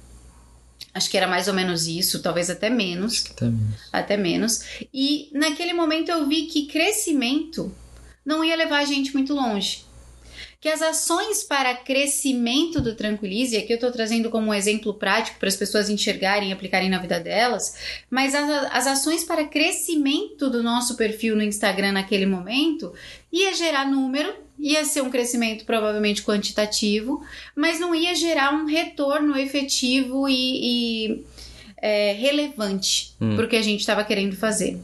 Speaker 2: Acho que era mais ou menos isso, talvez até menos.
Speaker 1: Até menos.
Speaker 2: Até menos. E naquele momento eu vi que crescimento não ia levar a gente muito longe que as ações para crescimento do Tranquilize, aqui eu estou trazendo como um exemplo prático para as pessoas enxergarem e aplicarem na vida delas, mas as, as ações para crescimento do nosso perfil no Instagram naquele momento ia gerar número, ia ser um crescimento provavelmente quantitativo, mas não ia gerar um retorno efetivo e, e é, relevante hum. para o que a gente estava querendo fazer.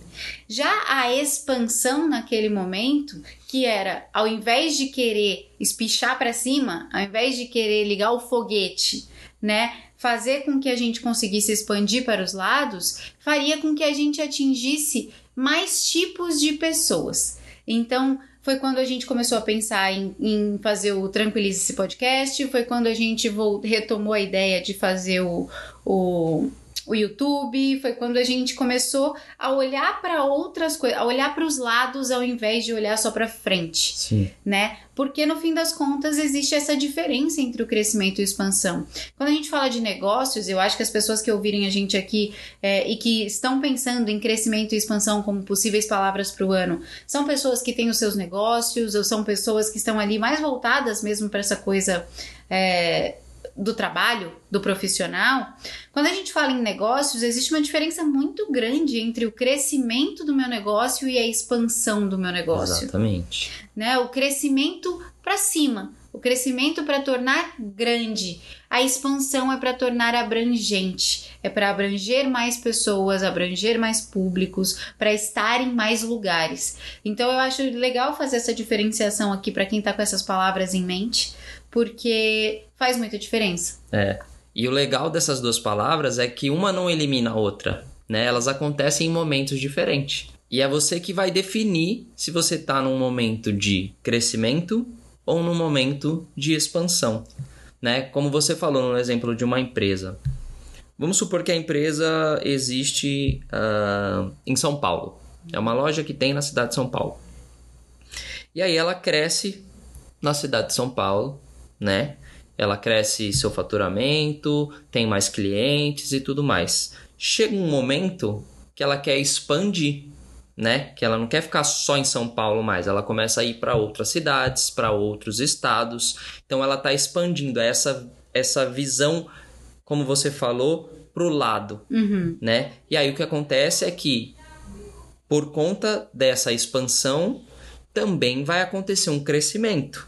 Speaker 2: Já a expansão naquele momento, que era ao invés de querer espichar para cima, ao invés de querer ligar o foguete, né, fazer com que a gente conseguisse expandir para os lados, faria com que a gente atingisse mais tipos de pessoas. Então, foi quando a gente começou a pensar em, em fazer o Tranquilize esse podcast, foi quando a gente voltou, retomou a ideia de fazer o, o o YouTube, foi quando a gente começou a olhar para outras coisas, a olhar para os lados ao invés de olhar só para frente,
Speaker 1: Sim.
Speaker 2: né? Porque no fim das contas existe essa diferença entre o crescimento e expansão. Quando a gente fala de negócios, eu acho que as pessoas que ouvirem a gente aqui é, e que estão pensando em crescimento e expansão como possíveis palavras para o ano, são pessoas que têm os seus negócios ou são pessoas que estão ali mais voltadas mesmo para essa coisa é, do trabalho, do profissional, quando a gente fala em negócios, existe uma diferença muito grande entre o crescimento do meu negócio e a expansão do meu negócio.
Speaker 1: Exatamente.
Speaker 2: Né? O crescimento para cima, o crescimento para tornar grande, a expansão é para tornar abrangente, é para abranger mais pessoas, abranger mais públicos, para estar em mais lugares. Então eu acho legal fazer essa diferenciação aqui para quem está com essas palavras em mente, porque faz muita diferença.
Speaker 1: É. E o legal dessas duas palavras é que uma não elimina a outra, né? Elas acontecem em momentos diferentes. E é você que vai definir se você está num momento de crescimento ou num momento de expansão, né? Como você falou no exemplo de uma empresa. Vamos supor que a empresa existe uh, em São Paulo. É uma loja que tem na cidade de São Paulo. E aí ela cresce na cidade de São Paulo né? Ela cresce seu faturamento, tem mais clientes e tudo mais. Chega um momento que ela quer expandir, né? Que ela não quer ficar só em São Paulo mais, ela começa a ir para outras cidades, para outros estados. Então ela está expandindo essa essa visão, como você falou, pro lado,
Speaker 2: uhum.
Speaker 1: né? E aí o que acontece é que por conta dessa expansão também vai acontecer um crescimento.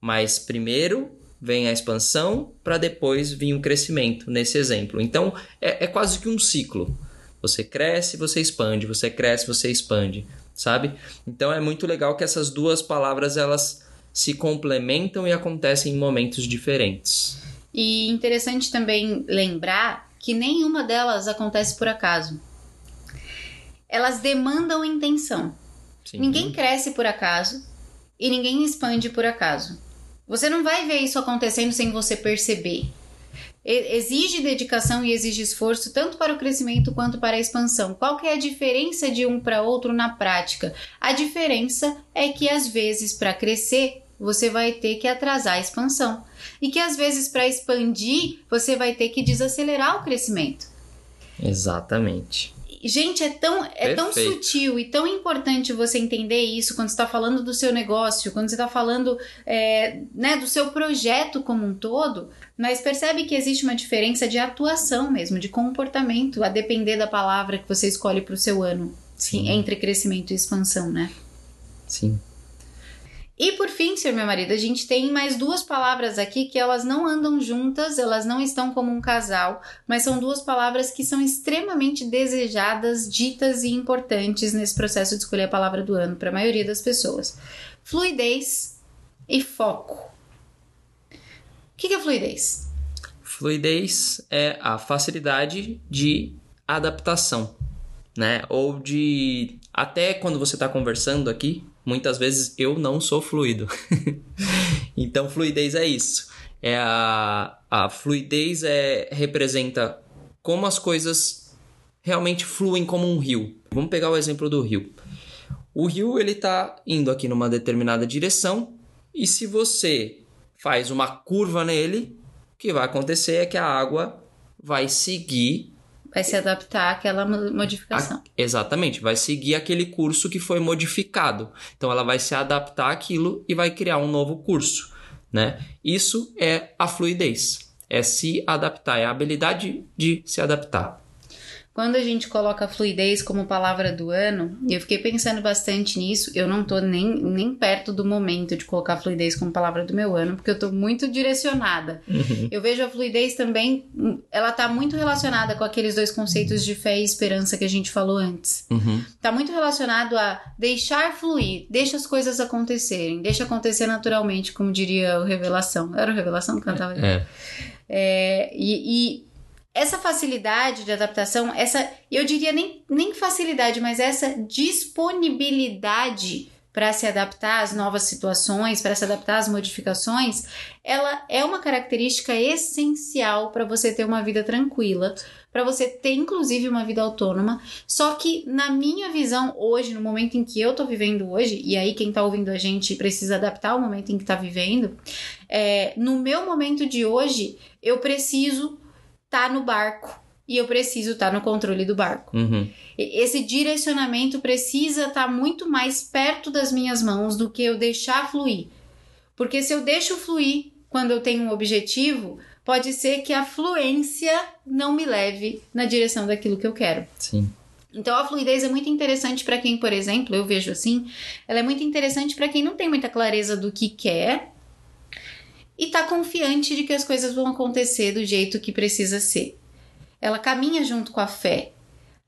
Speaker 1: Mas primeiro vem a expansão para depois vir o crescimento nesse exemplo. Então é, é, quase que um ciclo. Você cresce, você expande, você cresce, você expande, sabe? Então é muito legal que essas duas palavras elas se complementam e acontecem em momentos diferentes.
Speaker 2: E interessante também lembrar que nenhuma delas acontece por acaso. Elas demandam intenção. Sim. Ninguém cresce por acaso e ninguém expande por acaso. Você não vai ver isso acontecendo sem você perceber. Exige dedicação e exige esforço tanto para o crescimento quanto para a expansão. Qual que é a diferença de um para outro na prática? A diferença é que às vezes para crescer você vai ter que atrasar a expansão e que às vezes para expandir você vai ter que desacelerar o crescimento.
Speaker 1: Exatamente.
Speaker 2: Gente, é tão, é tão sutil e tão importante você entender isso quando você está falando do seu negócio, quando você está falando é, né, do seu projeto como um todo, mas percebe que existe uma diferença de atuação mesmo, de comportamento, a depender da palavra que você escolhe para o seu ano, Sim. entre crescimento e expansão, né?
Speaker 1: Sim.
Speaker 2: E por fim, senhor meu marido, a gente tem mais duas palavras aqui que elas não andam juntas, elas não estão como um casal, mas são duas palavras que são extremamente desejadas, ditas e importantes nesse processo de escolher a palavra do ano para a maioria das pessoas: fluidez e foco. O que é fluidez?
Speaker 1: Fluidez é a facilidade de adaptação, né? Ou de até quando você está conversando aqui muitas vezes eu não sou fluido. então, fluidez é isso. É a, a fluidez é, representa como as coisas realmente fluem como um rio. Vamos pegar o exemplo do rio. O rio ele está indo aqui numa determinada direção e se você faz uma curva nele, o que vai acontecer é que a água vai seguir
Speaker 2: Vai se adaptar àquela modificação. A,
Speaker 1: exatamente, vai seguir aquele curso que foi modificado. Então ela vai se adaptar àquilo e vai criar um novo curso, né? Isso é a fluidez. É se adaptar, é a habilidade de se adaptar.
Speaker 2: Quando a gente coloca fluidez como palavra do ano, e eu fiquei pensando bastante nisso, eu não tô nem, nem perto do momento de colocar fluidez como palavra do meu ano, porque eu tô muito direcionada. Uhum. Eu vejo a fluidez também, ela tá muito relacionada com aqueles dois conceitos de fé e esperança que a gente falou antes.
Speaker 1: Uhum.
Speaker 2: Tá muito relacionado a deixar fluir, deixa as coisas acontecerem, deixa acontecer naturalmente, como diria o Revelação. Era o Revelação que cantava?
Speaker 1: É.
Speaker 2: é e, e essa facilidade de adaptação, essa, eu diria nem, nem facilidade, mas essa disponibilidade para se adaptar às novas situações, para se adaptar às modificações, ela é uma característica essencial para você ter uma vida tranquila, para você ter inclusive uma vida autônoma. Só que na minha visão hoje, no momento em que eu tô vivendo hoje, e aí quem tá ouvindo a gente precisa adaptar ao momento em que tá vivendo, é, no meu momento de hoje, eu preciso tá no barco e eu preciso estar tá no controle do barco.
Speaker 1: Uhum.
Speaker 2: Esse direcionamento precisa estar tá muito mais perto das minhas mãos do que eu deixar fluir. Porque se eu deixo fluir quando eu tenho um objetivo, pode ser que a fluência não me leve na direção daquilo que eu quero.
Speaker 1: Sim.
Speaker 2: Então a fluidez é muito interessante para quem, por exemplo, eu vejo assim, ela é muito interessante para quem não tem muita clareza do que quer e tá confiante de que as coisas vão acontecer do jeito que precisa ser. Ela caminha junto com a fé.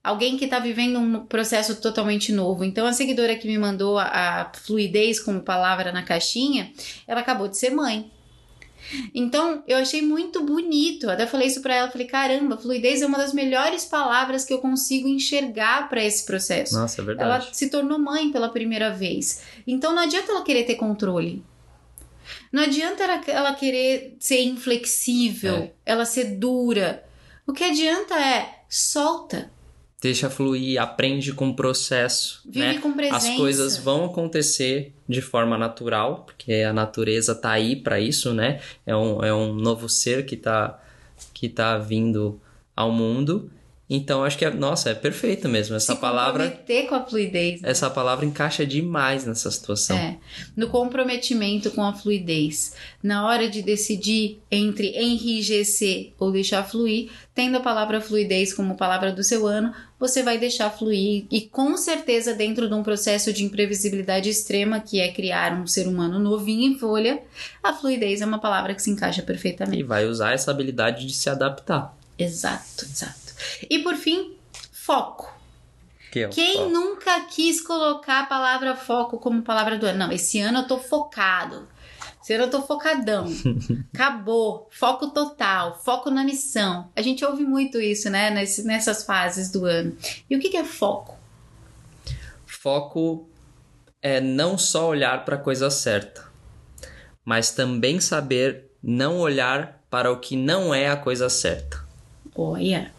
Speaker 2: Alguém que está vivendo um processo totalmente novo. Então, a seguidora que me mandou a, a fluidez como palavra na caixinha, ela acabou de ser mãe. Então, eu achei muito bonito. Até falei isso para ela, falei: "Caramba, fluidez é uma das melhores palavras que eu consigo enxergar para esse processo".
Speaker 1: Nossa, é verdade.
Speaker 2: Ela se tornou mãe pela primeira vez. Então, não adianta ela querer ter controle. Não adianta ela, querer ser inflexível, é. ela ser dura. O que adianta é solta.
Speaker 1: Deixa fluir, aprende com o processo.
Speaker 2: Vive
Speaker 1: né?
Speaker 2: com presença.
Speaker 1: As coisas vão acontecer de forma natural, porque a natureza tá aí para isso, né? É um, é um novo ser que tá, que tá vindo ao mundo então acho que é, nossa, é perfeito mesmo essa
Speaker 2: Se
Speaker 1: palavra.
Speaker 2: Comprometer com a fluidez.
Speaker 1: Né? Essa palavra encaixa demais nessa situação.
Speaker 2: É. No comprometimento com a fluidez, na hora de decidir entre enrijecer ou deixar fluir, tendo a palavra fluidez como palavra do seu ano, você vai deixar fluir e com certeza dentro de um processo de imprevisibilidade extrema que é criar um ser humano novinho em folha, a fluidez é uma palavra que se encaixa perfeitamente.
Speaker 1: E vai usar essa habilidade de se adaptar.
Speaker 2: Exato, exato. E por fim, foco.
Speaker 1: Que é
Speaker 2: Quem
Speaker 1: foco?
Speaker 2: nunca quis colocar a palavra foco como palavra do ano? Não, esse ano eu tô focado. Esse ano eu tô focadão. Acabou. Foco total. Foco na missão. A gente ouve muito isso, né? Nesse, nessas fases do ano. E o que, que é foco?
Speaker 1: Foco é não só olhar para a coisa certa, mas também saber não olhar para o que não é a coisa certa.
Speaker 2: Olha.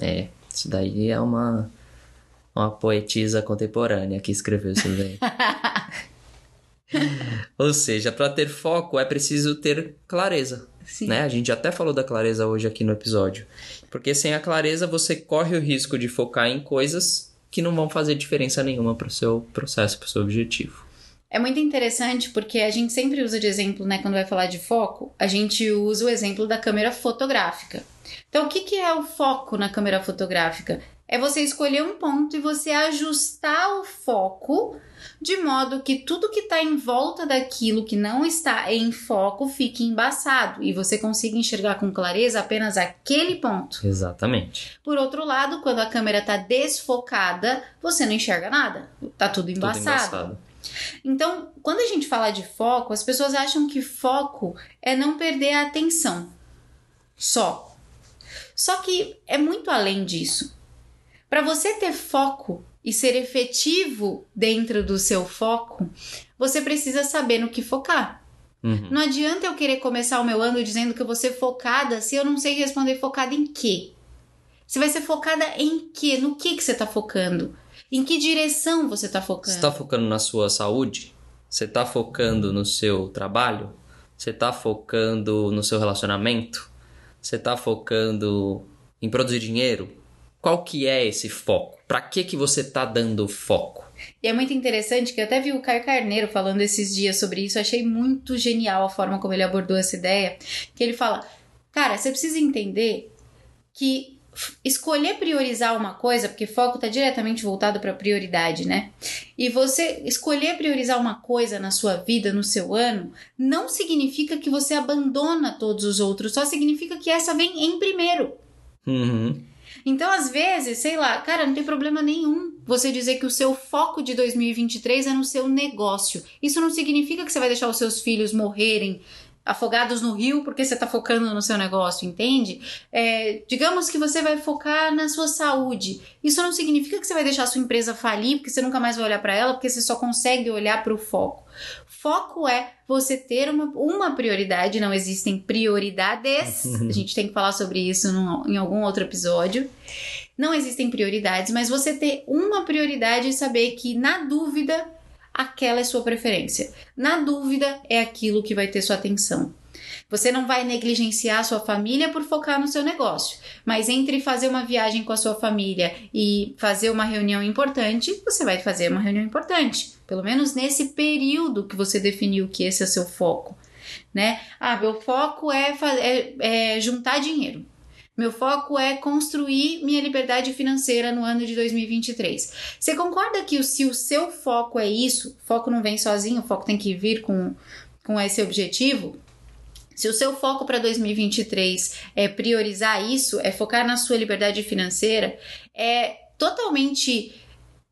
Speaker 1: É, isso daí é uma, uma poetisa contemporânea que escreveu isso daí. Ou seja, para ter foco é preciso ter clareza.
Speaker 2: Sim.
Speaker 1: Né? A gente até falou da clareza hoje aqui no episódio. Porque sem a clareza você corre o risco de focar em coisas que não vão fazer diferença nenhuma para o seu processo, para o seu objetivo.
Speaker 2: É muito interessante porque a gente sempre usa de exemplo, né, quando vai falar de foco, a gente usa o exemplo da câmera fotográfica. Então, o que, que é o foco na câmera fotográfica? É você escolher um ponto e você ajustar o foco de modo que tudo que está em volta daquilo que não está em foco fique embaçado e você consiga enxergar com clareza apenas aquele ponto.
Speaker 1: Exatamente.
Speaker 2: Por outro lado, quando a câmera está desfocada, você não enxerga nada, tá tudo embaçado. Tudo embaçado. Então, quando a gente fala de foco, as pessoas acham que foco é não perder a atenção só. Só que é muito além disso. Para você ter foco, e ser efetivo dentro do seu foco, você precisa saber no que focar.
Speaker 1: Uhum.
Speaker 2: Não adianta eu querer começar o meu ano dizendo que eu vou ser focada se eu não sei responder focada em quê. Você vai ser focada em quê? No que, que você está focando? Em que direção você está focando?
Speaker 1: Você está focando na sua saúde? Você está focando no seu trabalho? Você está focando no seu relacionamento? Você está focando em produzir dinheiro? Qual que é esse foco? Para que que você está dando foco?
Speaker 2: E é muito interessante que eu até vi o Caio Carneiro falando esses dias sobre isso. Eu achei muito genial a forma como ele abordou essa ideia. Que ele fala: Cara, você precisa entender que escolher priorizar uma coisa, porque foco está diretamente voltado para prioridade, né? E você escolher priorizar uma coisa na sua vida, no seu ano, não significa que você abandona todos os outros, só significa que essa vem em primeiro.
Speaker 1: Uhum.
Speaker 2: Então, às vezes, sei lá, cara, não tem problema nenhum você dizer que o seu foco de 2023 é no seu negócio. Isso não significa que você vai deixar os seus filhos morrerem afogados no rio porque você está focando no seu negócio, entende? É, digamos que você vai focar na sua saúde. Isso não significa que você vai deixar a sua empresa falir porque você nunca mais vai olhar para ela porque você só consegue olhar para o foco. Foco é você ter uma, uma prioridade, não existem prioridades. A gente tem que falar sobre isso num- em algum outro episódio. Não existem prioridades, mas você ter uma prioridade e saber que, na dúvida, aquela é sua preferência. Na dúvida, é aquilo que vai ter sua atenção. Você não vai negligenciar sua família por focar no seu negócio, mas entre fazer uma viagem com a sua família e fazer uma reunião importante, você vai fazer uma reunião importante, pelo menos nesse período que você definiu que esse é seu foco, né? Ah, meu foco é, é- é juntar dinheiro. Meu foco é construir minha liberdade financeira no ano de 2023. Você concorda que se o seu foco é isso, foco não vem sozinho, foco tem que vir com, com esse objetivo? Se o seu foco para 2023 é priorizar isso, é focar na sua liberdade financeira, é totalmente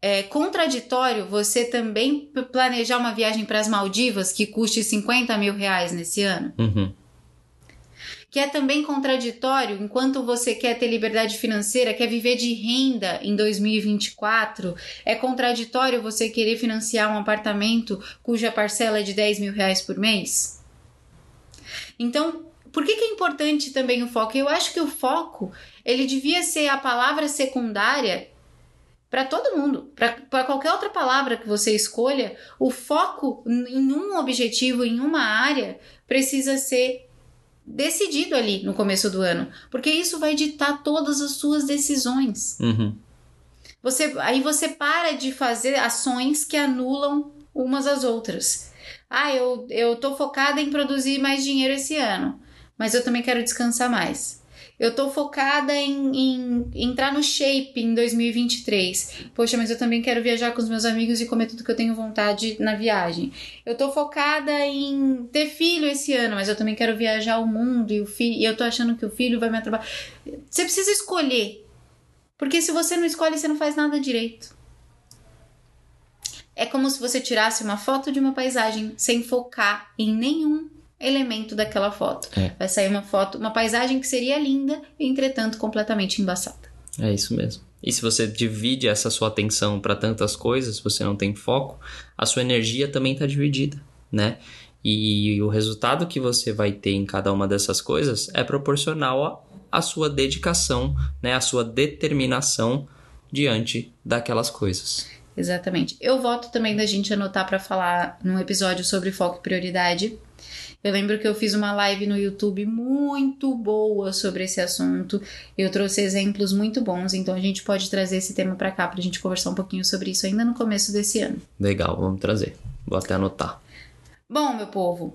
Speaker 2: é, contraditório você também planejar uma viagem para as Maldivas que custe 50 mil reais nesse ano?
Speaker 1: Uhum.
Speaker 2: Que é também contraditório enquanto você quer ter liberdade financeira, quer viver de renda em 2024, é contraditório você querer financiar um apartamento cuja parcela é de 10 mil reais por mês? Então, por que, que é importante também o foco? Eu acho que o foco ele devia ser a palavra secundária para todo mundo, para qualquer outra palavra que você escolha, o foco em um objetivo, em uma área, precisa ser decidido ali no começo do ano, porque isso vai ditar todas as suas decisões.
Speaker 1: Uhum.
Speaker 2: Você, aí você para de fazer ações que anulam umas às outras. Ah, eu, eu tô focada em produzir mais dinheiro esse ano, mas eu também quero descansar mais. Eu tô focada em, em entrar no shape em 2023. Poxa, mas eu também quero viajar com os meus amigos e comer tudo que eu tenho vontade na viagem. Eu tô focada em ter filho esse ano, mas eu também quero viajar o mundo e o filho, e eu tô achando que o filho vai me atrapalhar. Você precisa escolher. Porque se você não escolhe, você não faz nada direito. É como se você tirasse uma foto de uma paisagem sem focar em nenhum elemento daquela foto.
Speaker 1: É.
Speaker 2: Vai sair uma foto, uma paisagem que seria linda, entretanto completamente embaçada.
Speaker 1: É isso mesmo. E se você divide essa sua atenção para tantas coisas, você não tem foco, a sua energia também está dividida, né? E o resultado que você vai ter em cada uma dessas coisas é proporcional à, sua dedicação, né? À sua determinação diante daquelas coisas.
Speaker 2: Exatamente. Eu voto também da gente anotar para falar num episódio sobre foco e prioridade. Eu lembro que eu fiz uma live no YouTube muito boa sobre esse assunto. Eu trouxe exemplos muito bons, então a gente pode trazer esse tema para cá pra gente conversar um pouquinho sobre isso ainda no começo desse ano.
Speaker 1: Legal, vamos trazer. Vou até anotar.
Speaker 2: Bom, meu povo,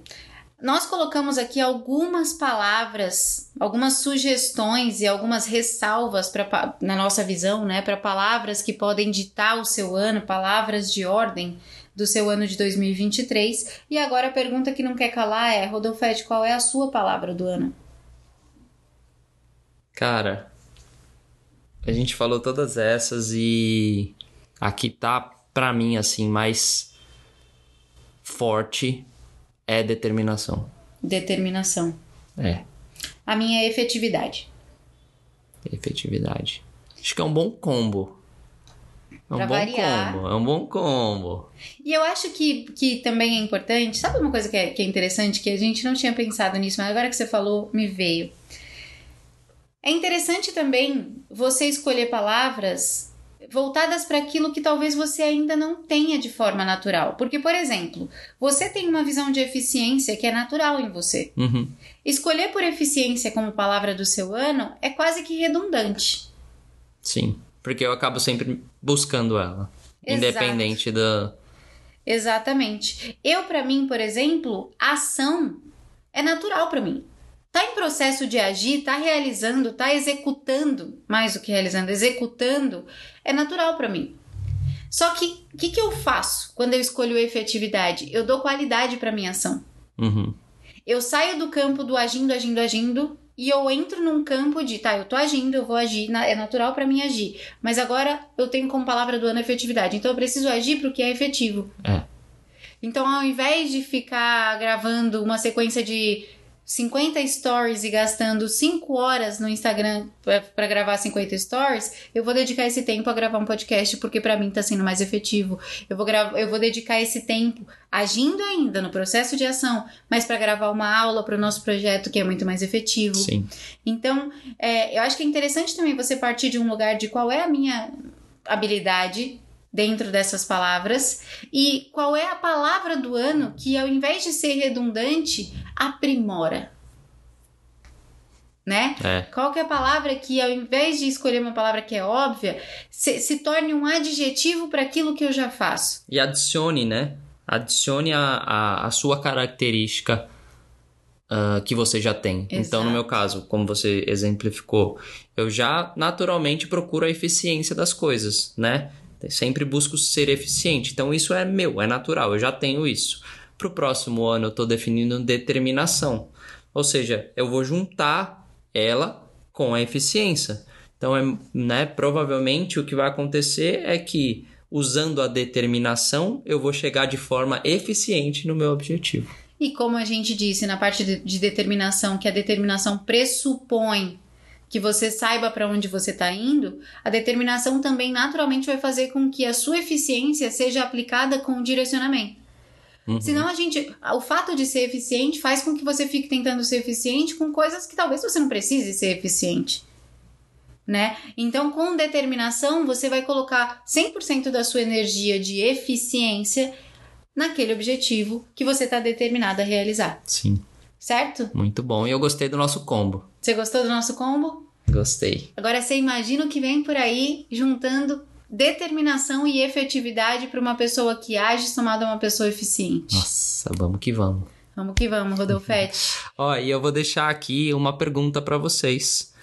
Speaker 2: nós colocamos aqui algumas palavras, algumas sugestões e algumas ressalvas pra, na nossa visão, né, para palavras que podem ditar o seu ano, palavras de ordem do seu ano de 2023. E agora a pergunta que não quer calar é, Rodolfete, qual é a sua palavra do ano?
Speaker 1: Cara, a gente falou todas essas e aqui tá pra mim assim mais forte é determinação.
Speaker 2: Determinação.
Speaker 1: É,
Speaker 2: A minha é efetividade.
Speaker 1: efetividade. Acho que é um bom combo. É um
Speaker 2: Pra
Speaker 1: bom
Speaker 2: variar.
Speaker 1: combo, é um bom combo.
Speaker 2: E eu acho que, que também é importante, sabe uma coisa que é, que é interessante, que a gente não tinha pensado nisso, mas agora que você falou, me veio. É interessante também você escolher palavras voltadas para aquilo que talvez você ainda não tenha de forma natural. Porque, por exemplo, você tem uma visão de eficiência que é natural em você.
Speaker 1: Uhum.
Speaker 2: Escolher por eficiência como palavra do seu ano é quase que redundante.
Speaker 1: Sim, porque eu acabo sempre buscando ela,
Speaker 2: Exato.
Speaker 1: independente da.
Speaker 2: Exatamente. Eu, para mim, por exemplo, ação é natural para mim. Tá em processo de agir, tá realizando, tá executando, mais do que realizando, executando, é natural para mim. Só que o que, que eu faço quando eu escolho efetividade? Eu dou qualidade para minha ação.
Speaker 1: Uhum.
Speaker 2: Eu saio do campo do agindo, agindo, agindo e eu entro num campo de, tá, eu tô agindo, eu vou agir, é natural pra mim agir. Mas agora eu tenho como palavra do ano efetividade, então eu preciso agir pro que é efetivo.
Speaker 1: É.
Speaker 2: Então, ao invés de ficar gravando uma sequência de 50 stories e gastando 5 horas no Instagram pra gravar 50 stories, eu vou dedicar esse tempo a gravar um podcast porque pra mim tá sendo mais efetivo. Eu vou gravar, eu vou dedicar esse tempo agindo ainda no processo de ação, mas pra gravar uma aula para o nosso projeto que é muito mais efetivo.
Speaker 1: Sim.
Speaker 2: Então, é, eu acho que é interessante também você partir de um lugar de qual é a minha habilidade dentro dessas palavras e qual é a palavra do ano que, ao invés de ser redundante, aprimora. Né?
Speaker 1: É.
Speaker 2: Qual que é a palavra que, ao invés de escolher uma palavra que é óbvia, se, se torne um adjetivo para aquilo que eu já faço?
Speaker 1: E adicione, né? Adicione a, a, a sua característica ah, que você já tem. Então,
Speaker 2: Exato.
Speaker 1: no meu caso, como você exemplificou, eu já naturalmente procuro a eficiência das coisas, né? Sempre busco ser eficiente. Então, isso é meu, é natural, eu já tenho isso. Para o próximo ano, eu estou definindo determinação. Ou seja, eu vou juntar ela com a eficiência. Então, é, né, provavelmente o que vai acontecer é que, usando a determinação, eu vou chegar de forma eficiente no meu objetivo.
Speaker 2: E como a gente disse na parte de, de determinação, que a determinação pressupõe que você saiba para onde você está indo, a determinação também naturalmente vai fazer com que a sua eficiência seja aplicada com direcionamento.
Speaker 1: Uhum.
Speaker 2: Senão a gente, o fato de ser eficiente faz com que você fique tentando ser eficiente com coisas que talvez você não precise ser eficiente. Né? Então, com determinação, você vai colocar 100% da sua energia de eficiência naquele objetivo que você está determinado a realizar,
Speaker 1: Sim,
Speaker 2: certo?
Speaker 1: muito bom. E eu gostei do nosso combo.
Speaker 2: Você gostou do nosso combo?
Speaker 1: Gostei.
Speaker 2: Agora você imagina o que vem por aí juntando determinação e efetividade para uma pessoa que age somada a uma pessoa eficiente.
Speaker 1: Nossa, vamos que vamos.
Speaker 2: Vamos que vamos, Rodolfete.
Speaker 1: Ó, e eu vou deixar aqui uma pergunta para vocês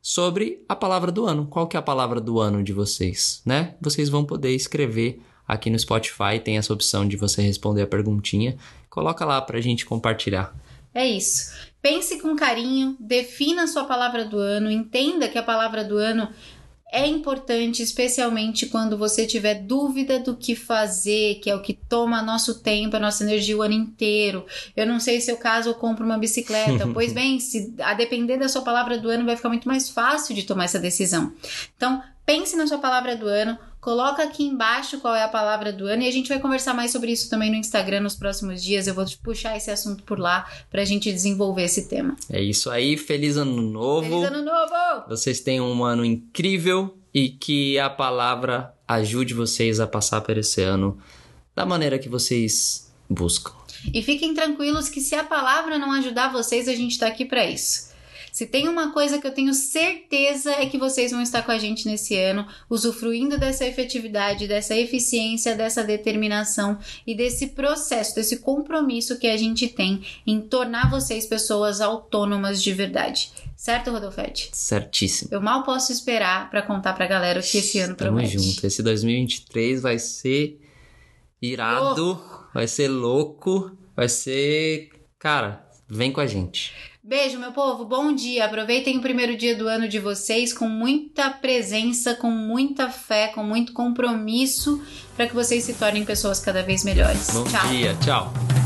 Speaker 1: sobre a palavra do ano. Qual que é a palavra do ano de vocês, né? Vocês vão poder escrever aqui no Spotify, tem essa opção de você responder a perguntinha. Coloca lá pra gente compartilhar.
Speaker 2: É isso. Pense com carinho, defina a sua palavra do ano, entenda que a palavra do ano é importante, especialmente quando você tiver dúvida do que fazer, que é o que toma nosso tempo, a nossa energia o ano inteiro. Eu não sei se eu caso eu compro uma bicicleta. pois bem, se a depender da sua palavra do ano, vai ficar muito mais fácil de tomar essa decisão. Então, pense na sua palavra do ano, coloca aqui embaixo qual é a palavra do ano e a gente vai conversar mais sobre isso também no Instagram nos próximos dias. Eu vou puxar esse assunto por lá pra gente desenvolver esse tema.
Speaker 1: É isso aí, feliz ano novo.
Speaker 2: Feliz ano novo!
Speaker 1: Vocês tenham um ano incrível e que a palavra ajude vocês a passar por esse ano da maneira que vocês buscam.
Speaker 2: E fiquem tranquilos que se a palavra não ajudar vocês, a gente tá aqui pra isso. Se tem uma coisa que eu tenho certeza é que vocês vão estar com a gente nesse ano, usufruindo dessa efetividade, dessa eficiência, dessa determinação e desse processo, desse compromisso que a gente tem em tornar vocês pessoas autônomas de verdade. Certo, Rodolfete?
Speaker 1: Certíssimo.
Speaker 2: Eu mal posso esperar pra contar pra galera o que esse ano
Speaker 1: Tamo
Speaker 2: promete.
Speaker 1: junto. Esse 2023 vai ser irado, vai ser louco, vai ser. Cara, vem com a gente.
Speaker 2: Beijo, meu povo. Bom dia. Aproveitem o primeiro dia do ano de vocês com muita presença, com muita fé, com muito compromisso para que vocês se tornem pessoas cada vez melhores.
Speaker 1: Bom
Speaker 2: Tchau.
Speaker 1: dia, tchau.